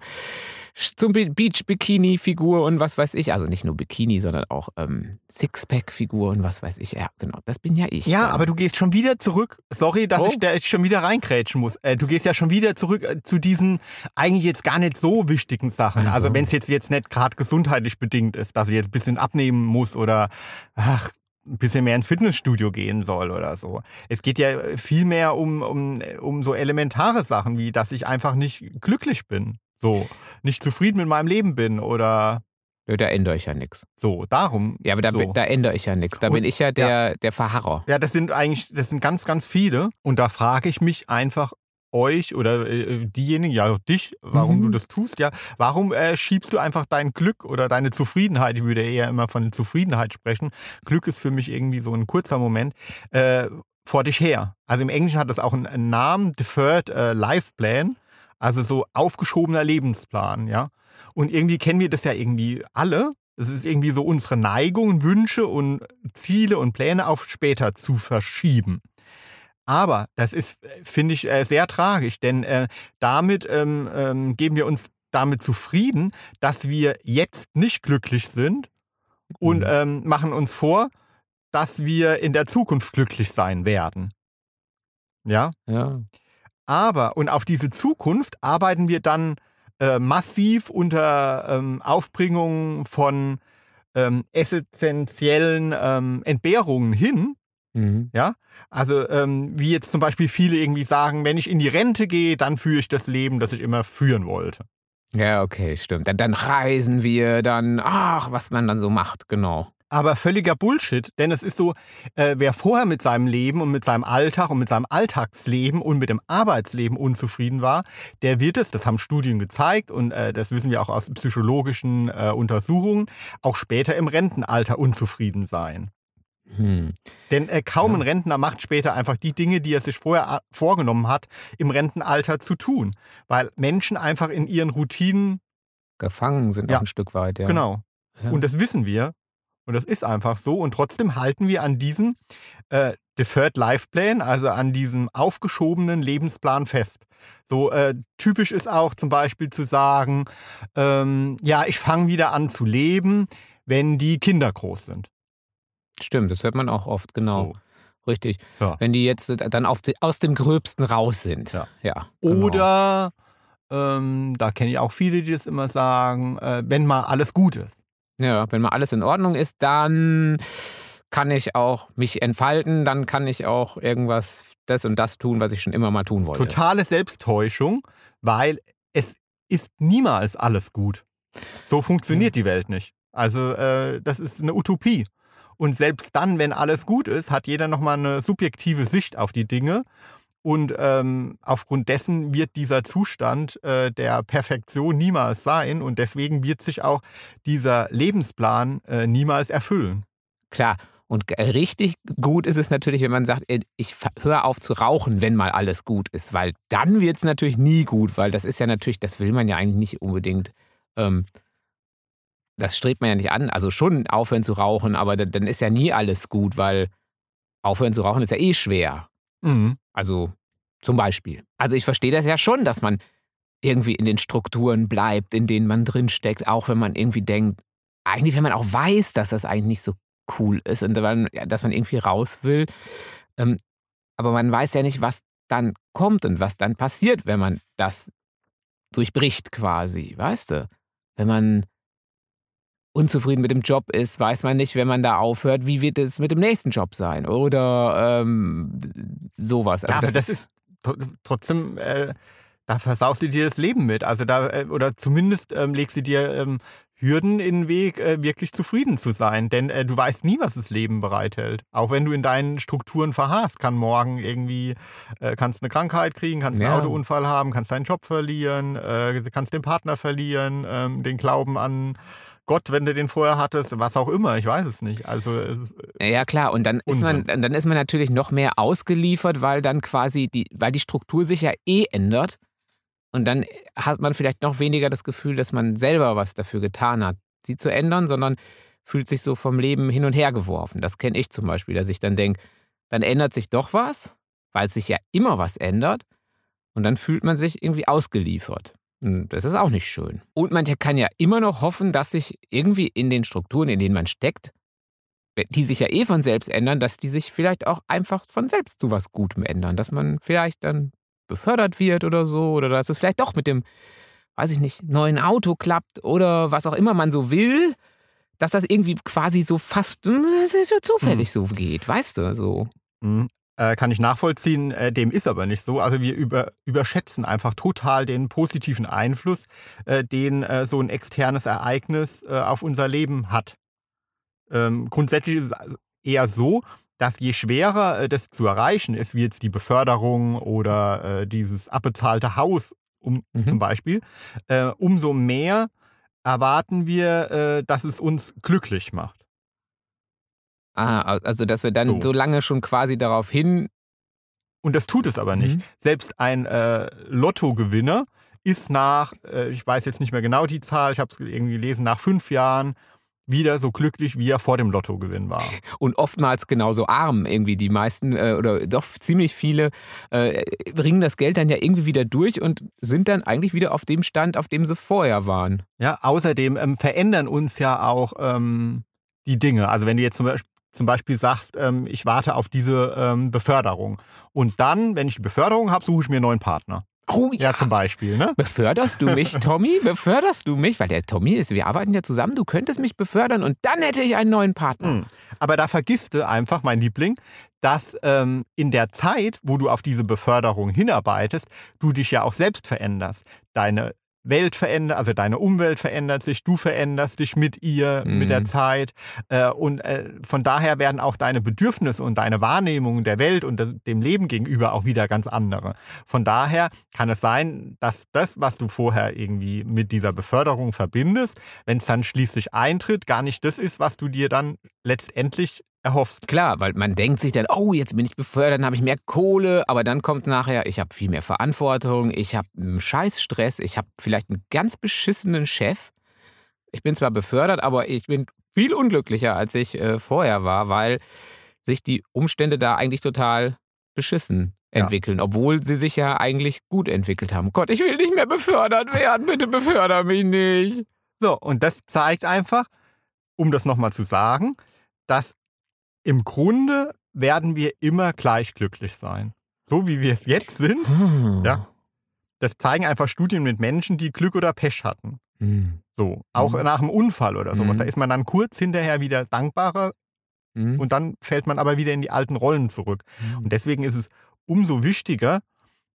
zum Beach-Bikini-Figur und was weiß ich. Also nicht nur Bikini, sondern auch ähm, Sixpack-Figur und was weiß ich. Ja, genau, das bin ja ich. Ja, dann. aber du gehst schon wieder zurück. Sorry, dass Oh. ich da jetzt schon wieder reinkrätschen muss. Äh, du gehst ja schon wieder zurück äh, zu diesen eigentlich jetzt gar nicht so wichtigen Sachen. Ach Also so. wenn es jetzt, jetzt nicht gerade gesundheitlich bedingt ist, dass ich jetzt ein bisschen abnehmen muss oder ach, ein bisschen mehr ins Fitnessstudio gehen soll oder so. Es geht ja viel mehr um, um, um so elementare Sachen, wie dass ich einfach nicht glücklich bin. So, nicht zufrieden mit meinem Leben bin oder Ja, da ändere ich ja nichts. so. Darum. Ja, aber da, so. da ändere ich ja nichts. Da Und- bin ich ja der, der Verharrer. Ja, das sind eigentlich, das sind ganz, ganz viele. Und da frage ich mich einfach euch oder äh, diejenigen, ja auch dich, warum Mhm. du das tust, ja, warum äh, schiebst du einfach dein Glück oder deine Zufriedenheit, ich würde eher immer von Zufriedenheit sprechen, Glück ist für mich irgendwie so ein kurzer Moment, äh, vor dich her. Also im Englischen hat das auch einen, Namen, Deferred äh, Life Plan, also so aufgeschobener Lebensplan, ja. Und irgendwie kennen wir das ja irgendwie alle. Es ist irgendwie so unsere Neigung, Wünsche und Ziele und Pläne auf später zu verschieben. Aber das ist, äh, finde ich, äh, sehr tragisch, denn äh, damit ähm, ähm, geben wir uns damit zufrieden, dass wir jetzt nicht glücklich sind und Mhm. ähm, machen uns vor, dass wir in der Zukunft glücklich sein werden. Ja, Ja. aber und auf diese Zukunft arbeiten wir dann äh, massiv unter ähm, Aufbringung von ähm, essentiellen Entbehrungen hin. Mhm. Ja, also ähm, wie jetzt zum Beispiel viele irgendwie sagen, wenn ich in die Rente gehe, dann führe ich das Leben, das ich immer führen wollte. Ja, okay, stimmt. Dann, dann reisen wir, dann, ach, was man dann so macht, genau. Aber völliger Bullshit, denn es ist so, äh, wer vorher mit seinem Leben und mit seinem Alltag und mit seinem Alltagsleben und mit dem Arbeitsleben unzufrieden war, der wird es, das haben Studien gezeigt und äh, das wissen wir auch aus psychologischen äh, Untersuchungen, auch später im Rentenalter unzufrieden sein. Hm. Denn äh, kaum Ja. ein Rentner macht später einfach die Dinge, die er sich vorher a- vorgenommen hat, im Rentenalter zu tun. Weil Menschen einfach in ihren Routinen, Gefangen sind Ja. ein Stück weit, ja. genau, Ja. und das wissen wir. Und das ist einfach so. Und trotzdem halten wir an diesem äh, Deferred Life Plan, also an diesem aufgeschobenen Lebensplan fest. So äh, typisch ist auch zum Beispiel zu sagen, ähm, ja, ich fange wieder an zu leben, wenn die Kinder groß sind. Stimmt, das hört man auch oft, genau. So. Richtig. Ja. Wenn die jetzt dann auf die, aus dem Gröbsten raus sind. Ja. ja genau. Oder, ähm, da kenne ich auch viele, die das immer sagen, äh, wenn mal alles gut ist. Ja, wenn mal alles in Ordnung ist, dann kann ich auch mich entfalten, dann kann ich auch irgendwas, das und das tun, was ich schon immer mal tun wollte. Totale Selbsttäuschung, weil es ist niemals alles gut. So funktioniert die Welt nicht. Also äh, das ist eine Utopie. Und selbst dann, wenn alles gut ist, hat jeder nochmal eine subjektive Sicht auf die Dinge. Und ähm, aufgrund dessen wird dieser Zustand äh, der Perfektion niemals sein. Und deswegen wird sich auch dieser Lebensplan äh, niemals erfüllen. Klar. Und g- richtig gut ist es natürlich, wenn man sagt, ey, ich höre auf zu rauchen, wenn mal alles gut ist, weil dann wird es natürlich nie gut, weil das ist ja natürlich, das will man ja eigentlich nicht unbedingt. Ähm, das strebt man ja nicht an. Also schon aufhören zu rauchen, aber dann, ist ja nie alles gut, weil aufhören zu rauchen ist ja eh schwer. Mhm. Also zum Beispiel. Also ich verstehe das ja schon, dass man irgendwie in den Strukturen bleibt, in denen man drinsteckt, auch wenn man irgendwie denkt, eigentlich, wenn man auch weiß, dass das eigentlich nicht so cool ist und dass man irgendwie raus will. Ähm, aber man weiß ja nicht, was dann kommt und was dann passiert, wenn man das durchbricht quasi, weißt du? Wenn man unzufrieden mit dem Job ist, weiß man nicht, wenn man da aufhört, wie wird es mit dem nächsten Job sein oder ähm, sowas. Also ja, aber das, das ist trotzdem, äh, da versaust du dir das Leben mit. Also da, äh, oder zumindest ähm, legst du dir ähm, Hürden in den Weg, äh, wirklich zufrieden zu sein. Denn äh, du weißt nie, was das Leben bereithält. Auch wenn du in deinen Strukturen verharrst, kann morgen irgendwie, äh, kannst eine Krankheit kriegen, kannst einen ja. Autounfall haben, kannst deinen Job verlieren, äh, kannst den Partner verlieren, ähm, den Glauben an Gott, wenn du den vorher hattest, was auch immer, ich weiß es nicht. Also es ist äh, ja klar, und dann ist man, dann ist man natürlich noch mehr ausgeliefert, weil dann quasi die, weil die Struktur sich ja eh ändert. Und dann hat man vielleicht noch weniger das Gefühl, dass man selber was dafür getan hat, sie zu ändern, sondern fühlt sich so vom Leben hin und her geworfen. Das kenne ich zum Beispiel, dass ich dann denke, dann ändert sich doch was, weil sich ja immer was ändert. Und dann fühlt man sich irgendwie ausgeliefert. Und das ist auch nicht schön. Und man kann ja immer noch hoffen, dass sich irgendwie in den Strukturen, in denen man steckt, die sich ja eh von selbst ändern, dass die sich vielleicht auch einfach von selbst zu was Gutem ändern. Dass man vielleicht dann befördert wird oder so, oder dass es vielleicht doch mit dem, weiß ich nicht, neuen Auto klappt oder was auch immer man so will, dass das irgendwie quasi so fast hm, so zufällig mhm. so geht, weißt du, so. Äh, kann ich nachvollziehen, äh, dem ist aber nicht so. Also wir über, überschätzen einfach total den positiven Einfluss, äh, den äh, so ein externes Ereignis äh, auf unser Leben hat. Ähm, grundsätzlich ist es eher so, dass je schwerer das zu erreichen ist, wie jetzt die Beförderung oder dieses abbezahlte Haus um, mhm. zum Beispiel, umso mehr erwarten wir, dass es uns glücklich macht. Ah, also dass wir dann so, so lange schon quasi darauf hin. Und das tut es aber nicht. Mhm. Selbst ein äh, Lottogewinner ist nach, äh, ich weiß jetzt nicht mehr genau die Zahl, ich habe es irgendwie gelesen, nach fünf Jahren wieder so glücklich, wie er vor dem Lottogewinn war. Und oftmals genauso arm irgendwie. Die meisten äh, oder doch ziemlich viele äh, bringen das Geld dann ja irgendwie wieder durch und sind dann eigentlich wieder auf dem Stand, auf dem sie vorher waren. Ja, außerdem ähm, verändern uns ja auch ähm, die Dinge. Also wenn du jetzt zum Beispiel zum Beispiel sagst, ähm, ich warte auf diese ähm, Beförderung. Und dann, wenn ich die Beförderung habe, suche ich mir einen neuen Partner. Oh ja. ja, zum Beispiel, ne? Beförderst du mich, Tommy? Beförderst du mich? Weil der Tommy ist, wir arbeiten ja zusammen, du könntest mich befördern und dann hätte ich einen neuen Partner. Mhm. Aber da vergisst du einfach, mein Liebling, dass ähm, in der Zeit, wo du auf diese Beförderung hinarbeitest, du dich ja auch selbst veränderst. Deine Welt verändert, also deine Umwelt verändert sich, du veränderst dich mit ihr, mhm. mit der mhm. Zeit. Äh, und äh, von daher werden auch deine Bedürfnisse und deine Wahrnehmung der Welt und dem Leben gegenüber auch wieder ganz andere. Von daher kann es sein, dass das, was du vorher irgendwie mit dieser Beförderung verbindest, wenn es dann schließlich eintritt, gar nicht das ist, was du dir dann letztendlich erhoffst. Klar, weil man denkt sich dann, oh, jetzt bin ich befördert, dann habe ich mehr Kohle, aber dann kommt nachher, ich habe viel mehr Verantwortung, ich habe einen Scheißstress, ich habe vielleicht einen ganz beschissenen Chef. Ich bin zwar befördert, aber ich bin viel unglücklicher, als ich äh, vorher war, weil sich die Umstände da eigentlich total beschissen entwickeln, ja. obwohl sie sich ja eigentlich gut entwickelt haben. Gott, ich will nicht mehr befördert werden, bitte beförder mich nicht. So, und das zeigt einfach, um das nochmal zu sagen, dass im Grunde werden wir immer gleich glücklich sein. So wie wir es jetzt sind. Hm. Ja. Das zeigen einfach Studien mit Menschen, die Glück oder Pech hatten. Hm. So, auch hm. nach einem Unfall oder sowas. Da hm. ist man dann kurz hinterher wieder dankbarer hm. und dann fällt man aber wieder in die alten Rollen zurück. Hm. Und deswegen ist es umso wichtiger,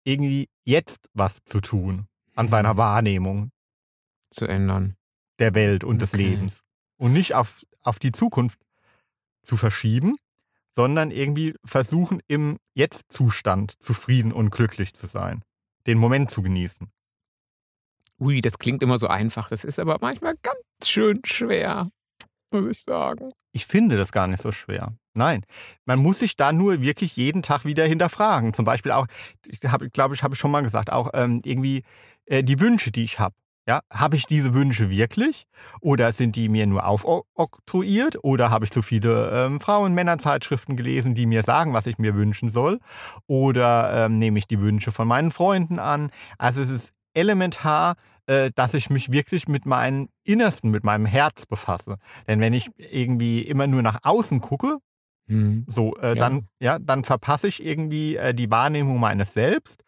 irgendwie jetzt was zu tun an seiner Wahrnehmung. Zu ändern. Der Welt und okay. des Lebens. Und nicht auf, auf die Zukunft zu verschieben, sondern irgendwie versuchen, im Jetzt-Zustand zufrieden und glücklich zu sein. Den Moment zu genießen. Ui, das klingt immer so einfach. Das ist aber manchmal ganz schön schwer, muss ich sagen. Ich finde das gar nicht so schwer. Nein, man muss sich da nur wirklich jeden Tag wieder hinterfragen. Zum Beispiel auch, ich glaube, ich habe schon mal gesagt, auch ähm, irgendwie äh, die Wünsche, die ich habe. Ja, habe ich diese Wünsche wirklich? Oder sind die mir nur aufoktroyiert? Oder habe ich zu viele ähm, Frauen-Männer-Zeitschriften gelesen, die mir sagen, was ich mir wünschen soll? Oder ähm, nehme ich die Wünsche von meinen Freunden an? Also es ist elementar, äh, dass ich mich wirklich mit meinem Innersten, mit meinem Herz befasse. Denn wenn ich irgendwie immer nur nach außen gucke, mhm. so, äh, ja. dann, ja, dann verpasse ich irgendwie äh, die Wahrnehmung meines Selbst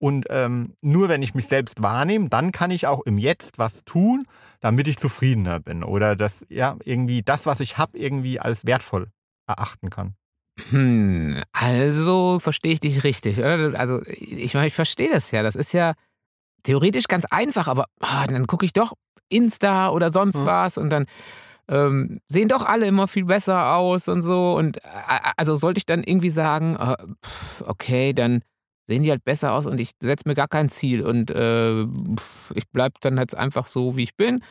Und ähm, nur wenn ich mich selbst wahrnehme, dann kann ich auch im Jetzt was tun, damit ich zufriedener bin oder das ja irgendwie das, was ich habe, irgendwie als wertvoll erachten kann. Hm, also verstehe ich dich richtig, oder? Also ich meine, ich verstehe das ja. Das ist ja theoretisch ganz einfach, aber ah, dann gucke ich doch Insta oder sonst Mhm. was und dann ähm, sehen doch alle immer viel besser aus und so. Und äh, also sollte ich dann irgendwie sagen, äh, okay, dann sehen die halt besser aus und ich setze mir gar kein Ziel und äh, ich bleibe dann jetzt einfach so, wie ich bin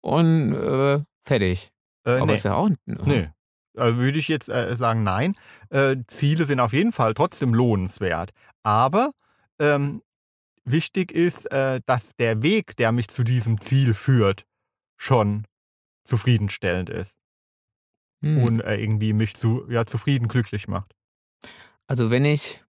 und äh, fertig. Äh, Aber nee. ist ja auch. Nee. Also würde ich jetzt äh, sagen, nein. Äh, Ziele sind auf jeden Fall trotzdem lohnenswert. Aber ähm, wichtig ist, dass der Weg, der mich zu diesem Ziel führt, schon zufriedenstellend ist Hm. und irgendwie mich zu, ja, zufrieden, glücklich macht. Also wenn ich,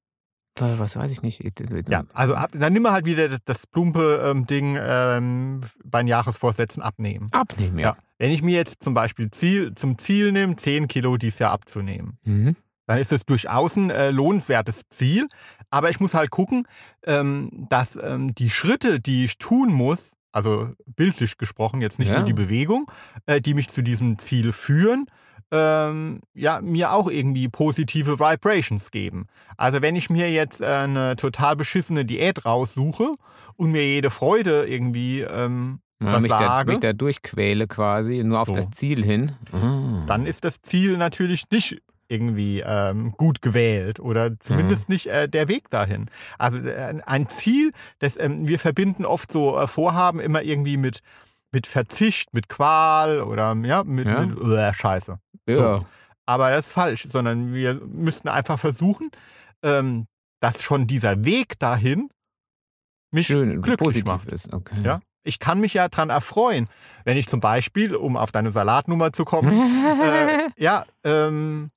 was weiß ich nicht. ich- Ja, also ab, dann nimm mal halt wieder das, das plumpe ähm, Ding ähm, bei den Jahresvorsätzen abnehmen. Abnehmen, ja. Ja. Wenn ich mir jetzt zum Beispiel Ziel, zum Ziel nehme, 10 Kilo dieses Jahr abzunehmen, Mhm. dann ist es durchaus ein äh, lohnenswertes Ziel. Aber ich muss halt gucken, ähm, dass ähm, die Schritte, die ich tun muss, also bildlich gesprochen, jetzt nicht Ja. nur die Bewegung, äh, die mich zu diesem Ziel führen, ähm, ja, mir auch irgendwie positive Vibrations geben. Also wenn ich mir jetzt äh, eine total beschissene Diät raussuche und mir jede Freude irgendwie ähm, Ja, mich, da, mich da durchquäle quasi, nur auf So. das Ziel hin. Ah. dann ist das Ziel natürlich nicht irgendwie ähm, gut gewählt oder zumindest nicht äh, der Weg dahin. Also äh, ein Ziel, das ähm, wir verbinden oft so äh, Vorhaben immer irgendwie mit mit Verzicht, mit Qual oder ja, mit, Ja. mit äh, Scheiße. ja. so. Aber das ist falsch, sondern wir müssten einfach versuchen, ähm, dass schon dieser Weg dahin mich schön glücklich positiv macht. ist. Okay. Ja? Ich kann mich ja dran erfreuen, wenn ich zum Beispiel, um auf deine Salatnummer zu kommen, äh, ja, ähm,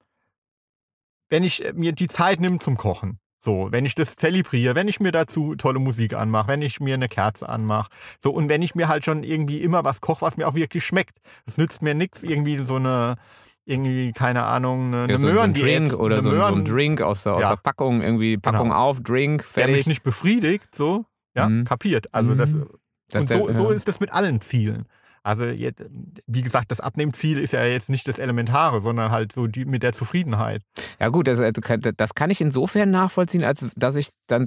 wenn ich äh, mir die Zeit nehme zum Kochen. So, wenn ich das zelebriere, wenn ich mir dazu tolle Musik anmache, wenn ich mir eine Kerze anmache. So, und wenn ich mir halt schon irgendwie immer was koche, was mir auch wirklich schmeckt. Es nützt mir nichts, irgendwie so eine, irgendwie, keine Ahnung, eine, Ja, eine so, so ein Drink oder eine so, ein- so ein Möhren- Drink aus der, aus Ja. der Packung, irgendwie Packung Genau. auf, Drink, der mich fertig. nicht befriedigt, so, ja, Mhm. kapiert. Also das, Mhm. Das und so, so ja. ist das mit allen Zielen. Also jetzt, wie gesagt, das Abnehmziel ist ja jetzt nicht das Elementare, sondern halt so die mit der Zufriedenheit. Ja gut, das, kann- das kann ich insofern nachvollziehen, als dass ich dann,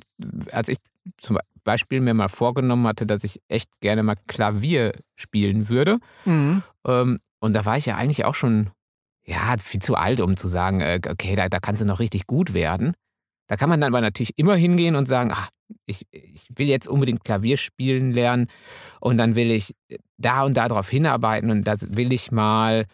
als ich zum Beispiel mir mal vorgenommen hatte, dass ich echt gerne mal Klavier spielen würde. Ähm, und da war ich ja eigentlich auch schon, ja, viel zu alt, um zu sagen, äh, okay, da, da kannst du noch richtig gut werden. Da kann man dann aber natürlich immer hingehen und sagen, ach, ich, ich will jetzt unbedingt Klavier spielen lernen und dann will ich da und da drauf hinarbeiten und das will ich mal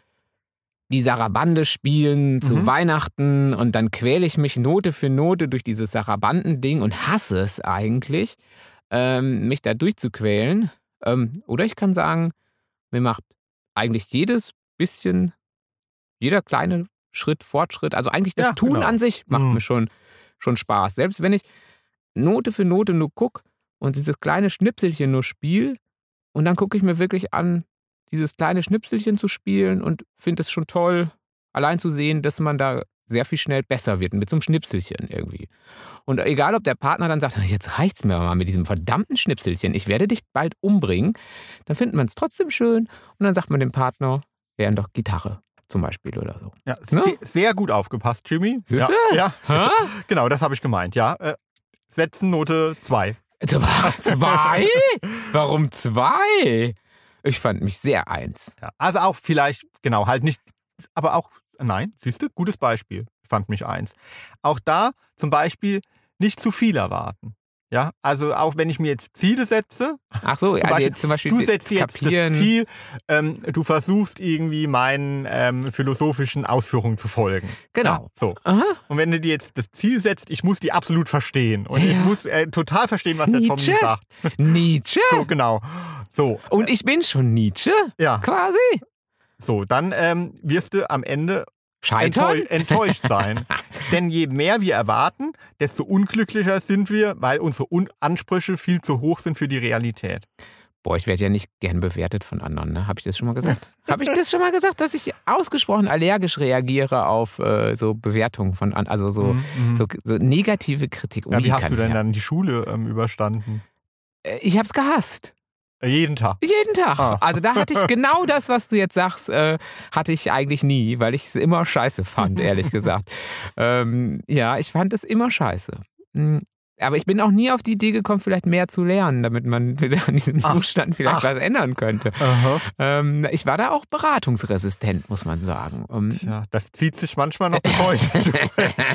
die Sarabande spielen zu Mhm. Weihnachten und dann quäle ich mich Note für Note durch dieses Sarabanden-Ding und hasse es eigentlich, ähm, mich da durchzuquälen. Ähm, oder ich kann sagen, mir macht eigentlich jedes bisschen, jeder kleine Schritt, Fortschritt, also eigentlich das Ja, Tun genau. an sich macht Mhm. mir schon, schon Spaß. Selbst wenn ich Note für Note nur gucke und dieses kleine Schnipselchen nur spiele und dann gucke ich mir wirklich an, dieses kleine Schnipselchen zu spielen und finde es schon toll, allein zu sehen, dass man da sehr viel schnell besser wird mit so einem Schnipselchen irgendwie. Und egal, ob der Partner dann sagt, jetzt reicht's mir mal mit diesem verdammten Schnipselchen, ich werde dich bald umbringen, dann findet man es trotzdem schön und dann sagt man dem Partner, lern doch Gitarre zum Beispiel oder so. Ja, Ne? sehr, sehr gut aufgepasst, Jimmy. Ja, Siehste? ja, Hä? genau, das habe ich gemeint, ja. Setzen Note 2. Zwei? zwei? Warum zwei? Ich fand mich sehr eins. Ja. Also auch vielleicht, genau, halt nicht, aber auch, nein, siehst du, gutes Beispiel, fand mich eins. Auch da zum Beispiel nicht zu viel erwarten. Ja, also auch wenn ich mir jetzt Ziele setze, Ach so, Zum ja, Beispiel, zum Beispiel du setzt jetzt kapieren. das Ziel, ähm, du versuchst irgendwie meinen ähm, philosophischen Ausführungen zu folgen. Genau. Ja, so. Aha. Und wenn du dir jetzt das Ziel setzt, ich muss die absolut verstehen. Und ich Ja. muss äh, total verstehen, was der Nietzsche? Tommy sagt. Nietzsche? So, genau. So, Und ich bin schon Nietzsche? ja. Quasi? So, dann ähm, wirst du am Ende Scheitern? enttäu enttäuscht sein. Denn je mehr wir erwarten, desto unglücklicher sind wir, weil unsere Un Ansprüche viel zu hoch sind für die Realität. Boah, ich werde ja nicht gern bewertet von anderen, ne? Habe ich das schon mal gesagt? Habe ich das schon mal gesagt, dass ich ausgesprochen allergisch reagiere auf äh, so Bewertungen von anderen, also so, Mhm, mhm. so, so negative Kritik. ja, wie hast du denn dann die Schule ähm, überstanden? Äh, Ich habe es gehasst. Äh, Jeden Tag. Jeden Tag. Ah. Also da hatte ich genau das, was du jetzt sagst, äh, hatte ich eigentlich nie, weil ich es immer scheiße fand, ehrlich gesagt. Ähm, ja, ich fand es immer scheiße. Aber ich bin auch nie auf die Idee gekommen, vielleicht mehr zu lernen, damit man an diesem Ach. Zustand vielleicht Ach. was ändern könnte. Ähm, ich war da auch beratungsresistent, muss man sagen. Ähm, Tja, das zieht sich manchmal noch bis heute.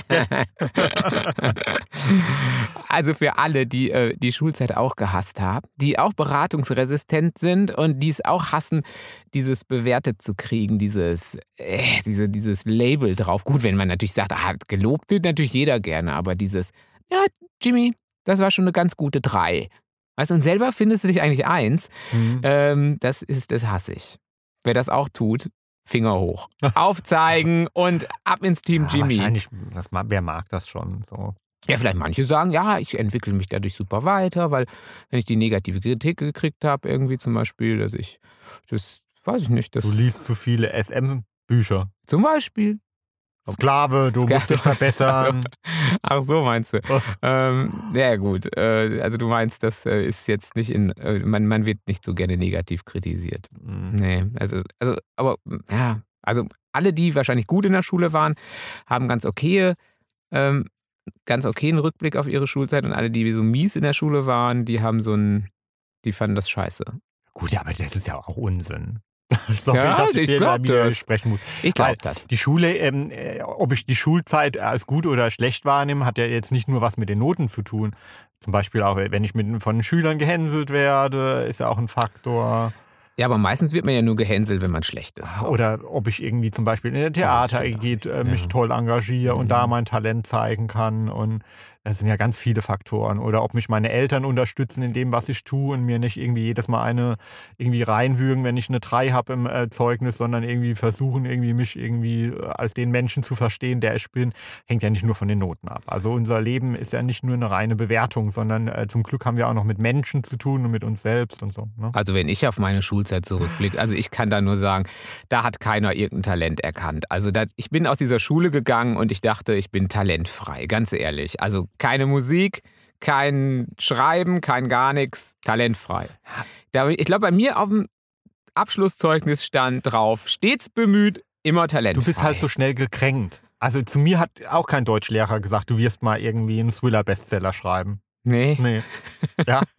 also für alle, die äh, die Schulzeit auch gehasst haben, die auch beratungsresistent sind und die es auch hassen, dieses bewertet zu kriegen, dieses, äh, diese, dieses Label drauf. Gut, wenn man natürlich sagt, ah, gelobt wird natürlich jeder gerne, aber dieses, ja, Jimmy, das war schon eine ganz gute drei. Weißt du, und selber findest du dich eigentlich eins. Mhm. Ähm, das ist, das hasse ich. Wer das auch tut, Finger hoch. Aufzeigen und ab ins Team Ja, Jimmy. Wahrscheinlich, das, wer mag das schon? So. Ja, vielleicht manche sagen, ja, ich entwickle mich dadurch super weiter, weil wenn ich die negative Kritik gekriegt habe, irgendwie zum Beispiel, dass ich, das weiß ich nicht, das Du liest zu viele SM-Bücher. zum Beispiel. Sklave, du Sklave. musst dich verbessern. Ach so, meinst du. Oh. Ähm, ja, gut. Äh, also du meinst, das äh, ist jetzt nicht in, äh, man, man wird nicht so gerne negativ kritisiert. Mhm. Nee, also, also, aber ja, also alle, die wahrscheinlich gut in der Schule waren, haben ganz okay, ähm, ganz okayen Rückblick auf ihre Schulzeit und alle, die so mies in der Schule waren, die haben so ein, die fanden das scheiße. Gut, ja, aber das ist ja auch Unsinn. Sorry, Ja, dass ich dir glaub da wieder das. sprechen muss. Ich glaube das. Die Schule, ähm, äh, ob ich die Schulzeit als gut oder schlecht wahrnehme, hat ja jetzt nicht nur was mit den Noten zu tun. Zum Beispiel auch, wenn ich mit, von den Schülern gehänselt werde, ist ja auch ein Faktor. Ja, aber meistens wird man ja nur gehänselt, wenn man schlecht ist. So. Oder ob ich irgendwie zum Beispiel in der Theater geht, äh, mich Ja. toll engagiere und Mhm. da mein Talent zeigen kann. Und das sind ja ganz viele Faktoren. Oder ob mich meine Eltern unterstützen in dem, was ich tue und mir nicht irgendwie jedes Mal eine irgendwie reinwürgen, wenn ich eine 3 habe im äh, Zeugnis, sondern irgendwie versuchen, irgendwie mich irgendwie äh, als den Menschen zu verstehen, der ich bin, hängt ja nicht nur von den Noten ab. Also unser Leben ist ja nicht nur eine reine Bewertung, sondern äh, zum Glück haben wir auch noch mit Menschen zu tun und mit uns selbst und so. Ne? Also wenn ich auf meine Schulzeit zurückblicke, also ich kann da nur sagen, da hat keiner irgendein Talent erkannt. Also da, ich bin aus dieser Schule gegangen und ich dachte, ich bin talentfrei, ganz ehrlich. Also keine Musik, kein Schreiben, kein gar nichts, talentfrei. Ich glaube, bei mir auf dem Abschlusszeugnis stand drauf, stets bemüht, immer talentfrei. Du bist halt so schnell gekränkt. Also zu mir hat auch kein Deutschlehrer gesagt, du wirst mal irgendwie einen Thriller-Bestseller schreiben. Nee. Nee. Ja.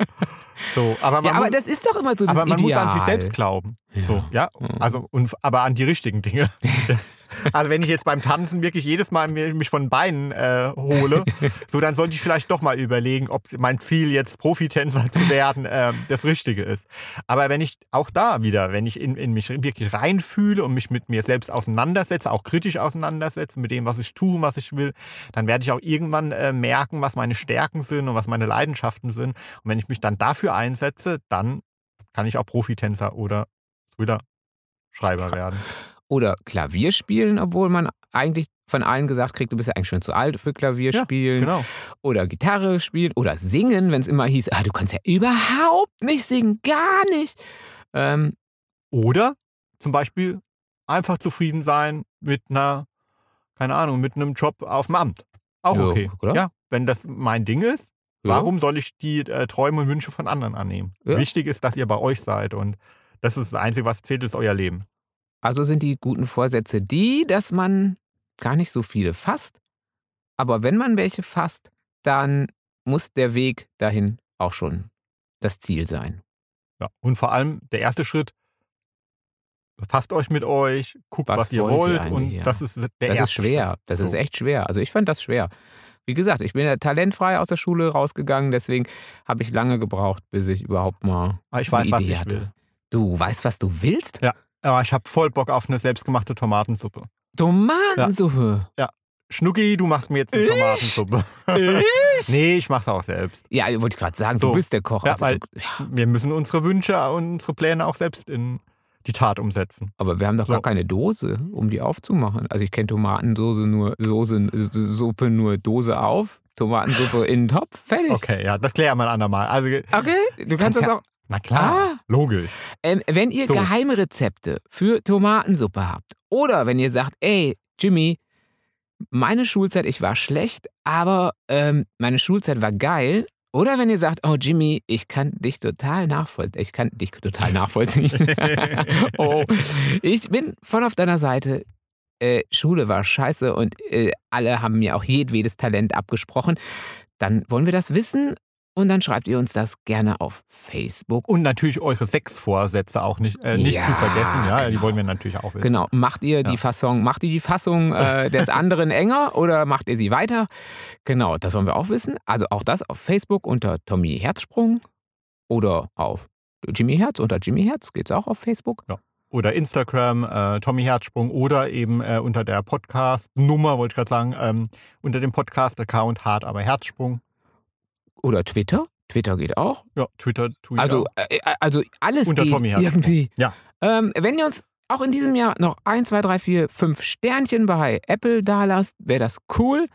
So, aber Ja, aber muss, das ist doch immer so das aber man muss Ideal. an sich selbst glauben. Ja. So, ja. Mhm. Also, und, aber an die richtigen Dinge. Also wenn ich jetzt beim Tanzen wirklich jedes Mal mich von den Beinen äh, hole, so dann sollte ich vielleicht doch mal überlegen, ob mein Ziel jetzt Profitänzer zu werden äh, das Richtige ist. Aber wenn ich auch da wieder, wenn ich in, in mich wirklich reinfühle und mich mit mir selbst auseinandersetze, auch kritisch auseinandersetze mit dem, was ich tue, was ich will, dann werde ich auch irgendwann äh, merken, was meine Stärken sind und was meine Leidenschaften sind. Und wenn ich mich dann dafür einsetze, dann kann ich auch Profitänzer oder Thriller-Schreiber werden. Oder Klavier spielen, obwohl man eigentlich von allen gesagt kriegt, du bist ja eigentlich schon zu alt für Klavier Ja, spielen. Genau. Oder Gitarre spielen. Oder singen, wenn es immer hieß, ah, du kannst ja überhaupt nicht singen, gar nicht. Ähm, Oder zum Beispiel einfach zufrieden sein mit einer, keine Ahnung, mit einem Job auf dem Amt. Auch Ja, okay. oder? Ja, wenn das mein Ding ist, ja. warum soll ich die äh, Träume und Wünsche von anderen annehmen? Ja. Wichtig ist, dass ihr bei euch seid und das ist das Einzige, was zählt, ist euer Leben. Also sind die guten Vorsätze die, dass man gar nicht so viele fasst. Aber wenn man welche fasst, dann muss der Weg dahin auch schon das Ziel sein. Ja. Und vor allem der erste Schritt, befasst euch mit euch, guckt, Was was, ihr wollt und ja. das ist der Das erste ist schwer. Schritt. Das So. ist echt schwer. Also ich fand das schwer. Wie gesagt, ich bin ja talentfrei aus der Schule rausgegangen, deswegen habe ich lange gebraucht, bis ich überhaupt mal. Aber ich weiß, eine was Idee ich hatte. will. Du weißt, was du willst? Aber ich habe voll Bock auf eine selbstgemachte Tomatensuppe. Tomatensuppe. Schnucki, du machst mir jetzt eine Ich? Tomatensuppe. Ich? nee, ich mach's auch selbst. Ja, wollte ich gerade sagen, So. du bist der Koch. Ja, Also weil- du, ja, Wir müssen unsere Wünsche und unsere Pläne auch selbst in die Tat umsetzen. aber wir haben doch So. gar keine Dose, um die aufzumachen. Also ich kenne Tomatensoße nur, Soße, Suppe nur Dose auf, Tomatensuppe in den Topf, fertig. Okay, ja, das klären wir ein andermal. Also, Okay, du kannst Kannst das ja- auch Na klar, Ah. logisch. Ähm, wenn ihr So. geheime Rezepte für Tomatensuppe habt oder wenn ihr sagt, ey, Jimmy, meine Schulzeit, ich war schlecht, aber ähm, meine Schulzeit war geil. Oder wenn ihr sagt, oh Jimmy, ich kann dich total nachvollziehen. Ich kann dich total nachvollziehen. oh, ich bin voll auf deiner Seite. Äh, Schule war scheiße und äh, alle haben mir auch jedwedes Talent abgesprochen. Dann wollen wir das wissen und dann schreibt ihr uns das gerne auf Facebook. Und natürlich eure Sexvorsätze auch nicht, äh, nicht Ja, zu vergessen. Ja, die genau. wollen wir natürlich auch wissen. Genau, macht ihr Ja. die Fassung, macht ihr die Fassung äh, des anderen enger oder macht ihr sie weiter? Genau, das wollen wir auch wissen. Also auch das auf Facebook unter Tommy Herzsprung oder auf Jimmy Herz unter Jimmy Herz geht's auch auf Facebook. Oder Instagram, äh, Tommy Herzsprung oder eben äh, unter der Podcast-Nummer, wollte ich gerade sagen, ähm, unter dem Podcast-Account Hart aber Herzsprung. Oder Twitter. Twitter geht auch. Ja, Twitter, Twitter. Also, äh, äh, also alles Unter geht Tommy Herzsprung. irgendwie. Ja. Ähm, wenn ihr uns auch in diesem Jahr noch 1, 2, 3, 4, 5 Sternchen bei Apple da lasst, wäre das cool.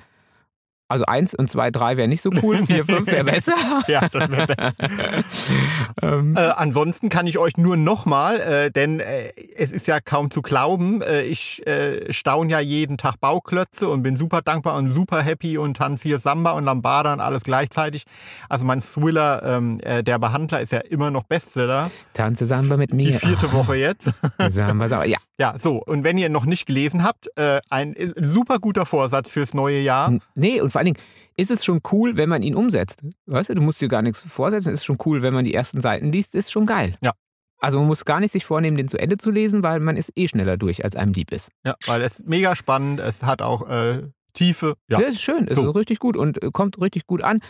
Also 1 und 2, 3 wäre nicht so cool, 4, 5 wäre besser. Ja, das wäre ähm, Äh, ansonsten kann ich euch nur nochmal, äh, denn äh, es ist ja kaum zu glauben, äh, ich äh, staune ja jeden Tag Bauklötze und bin super dankbar und super happy und tanze hier Samba und Lambada und alles gleichzeitig. Also mein Thriller, ähm, äh, der Behandler, ist ja immer noch Bestseller. Tanze Samba mit mir. Die vierte Woche jetzt. Samba, Samba. Ja, Ja, so. Und wenn ihr noch nicht gelesen habt, äh, ein super guter Vorsatz fürs neue Jahr. N- Nee, und vor allen Dingen ist es schon cool, wenn man ihn umsetzt. Weißt du, du musst dir gar nichts vorsetzen. Ist schon cool, wenn man die ersten Seiten liest. Ist schon geil. Ja. Also man muss gar nicht sich vornehmen, den zu Ende zu lesen, weil man ist eh schneller durch, als einem lieb ist. Ja, weil es ist mega spannend, es hat auch äh, Tiefe. Ja. Ja, ist schön, ist So. richtig gut und äh, kommt richtig gut an.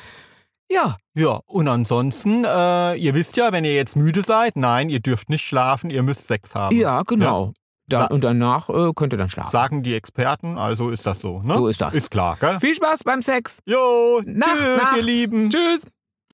Ja, Ja, und ansonsten, äh, ihr wisst ja, wenn ihr jetzt müde seid, nein, ihr dürft nicht schlafen, ihr müsst Sex haben. ja, genau. Dann, und danach äh, könnt ihr dann schlafen. Sagen die Experten, also ist das so, ne? So ist das. Ist klar, gell? Viel Spaß beim Sex. Jo, Nacht, tschüss, Nacht. ihr Lieben. Tschüss.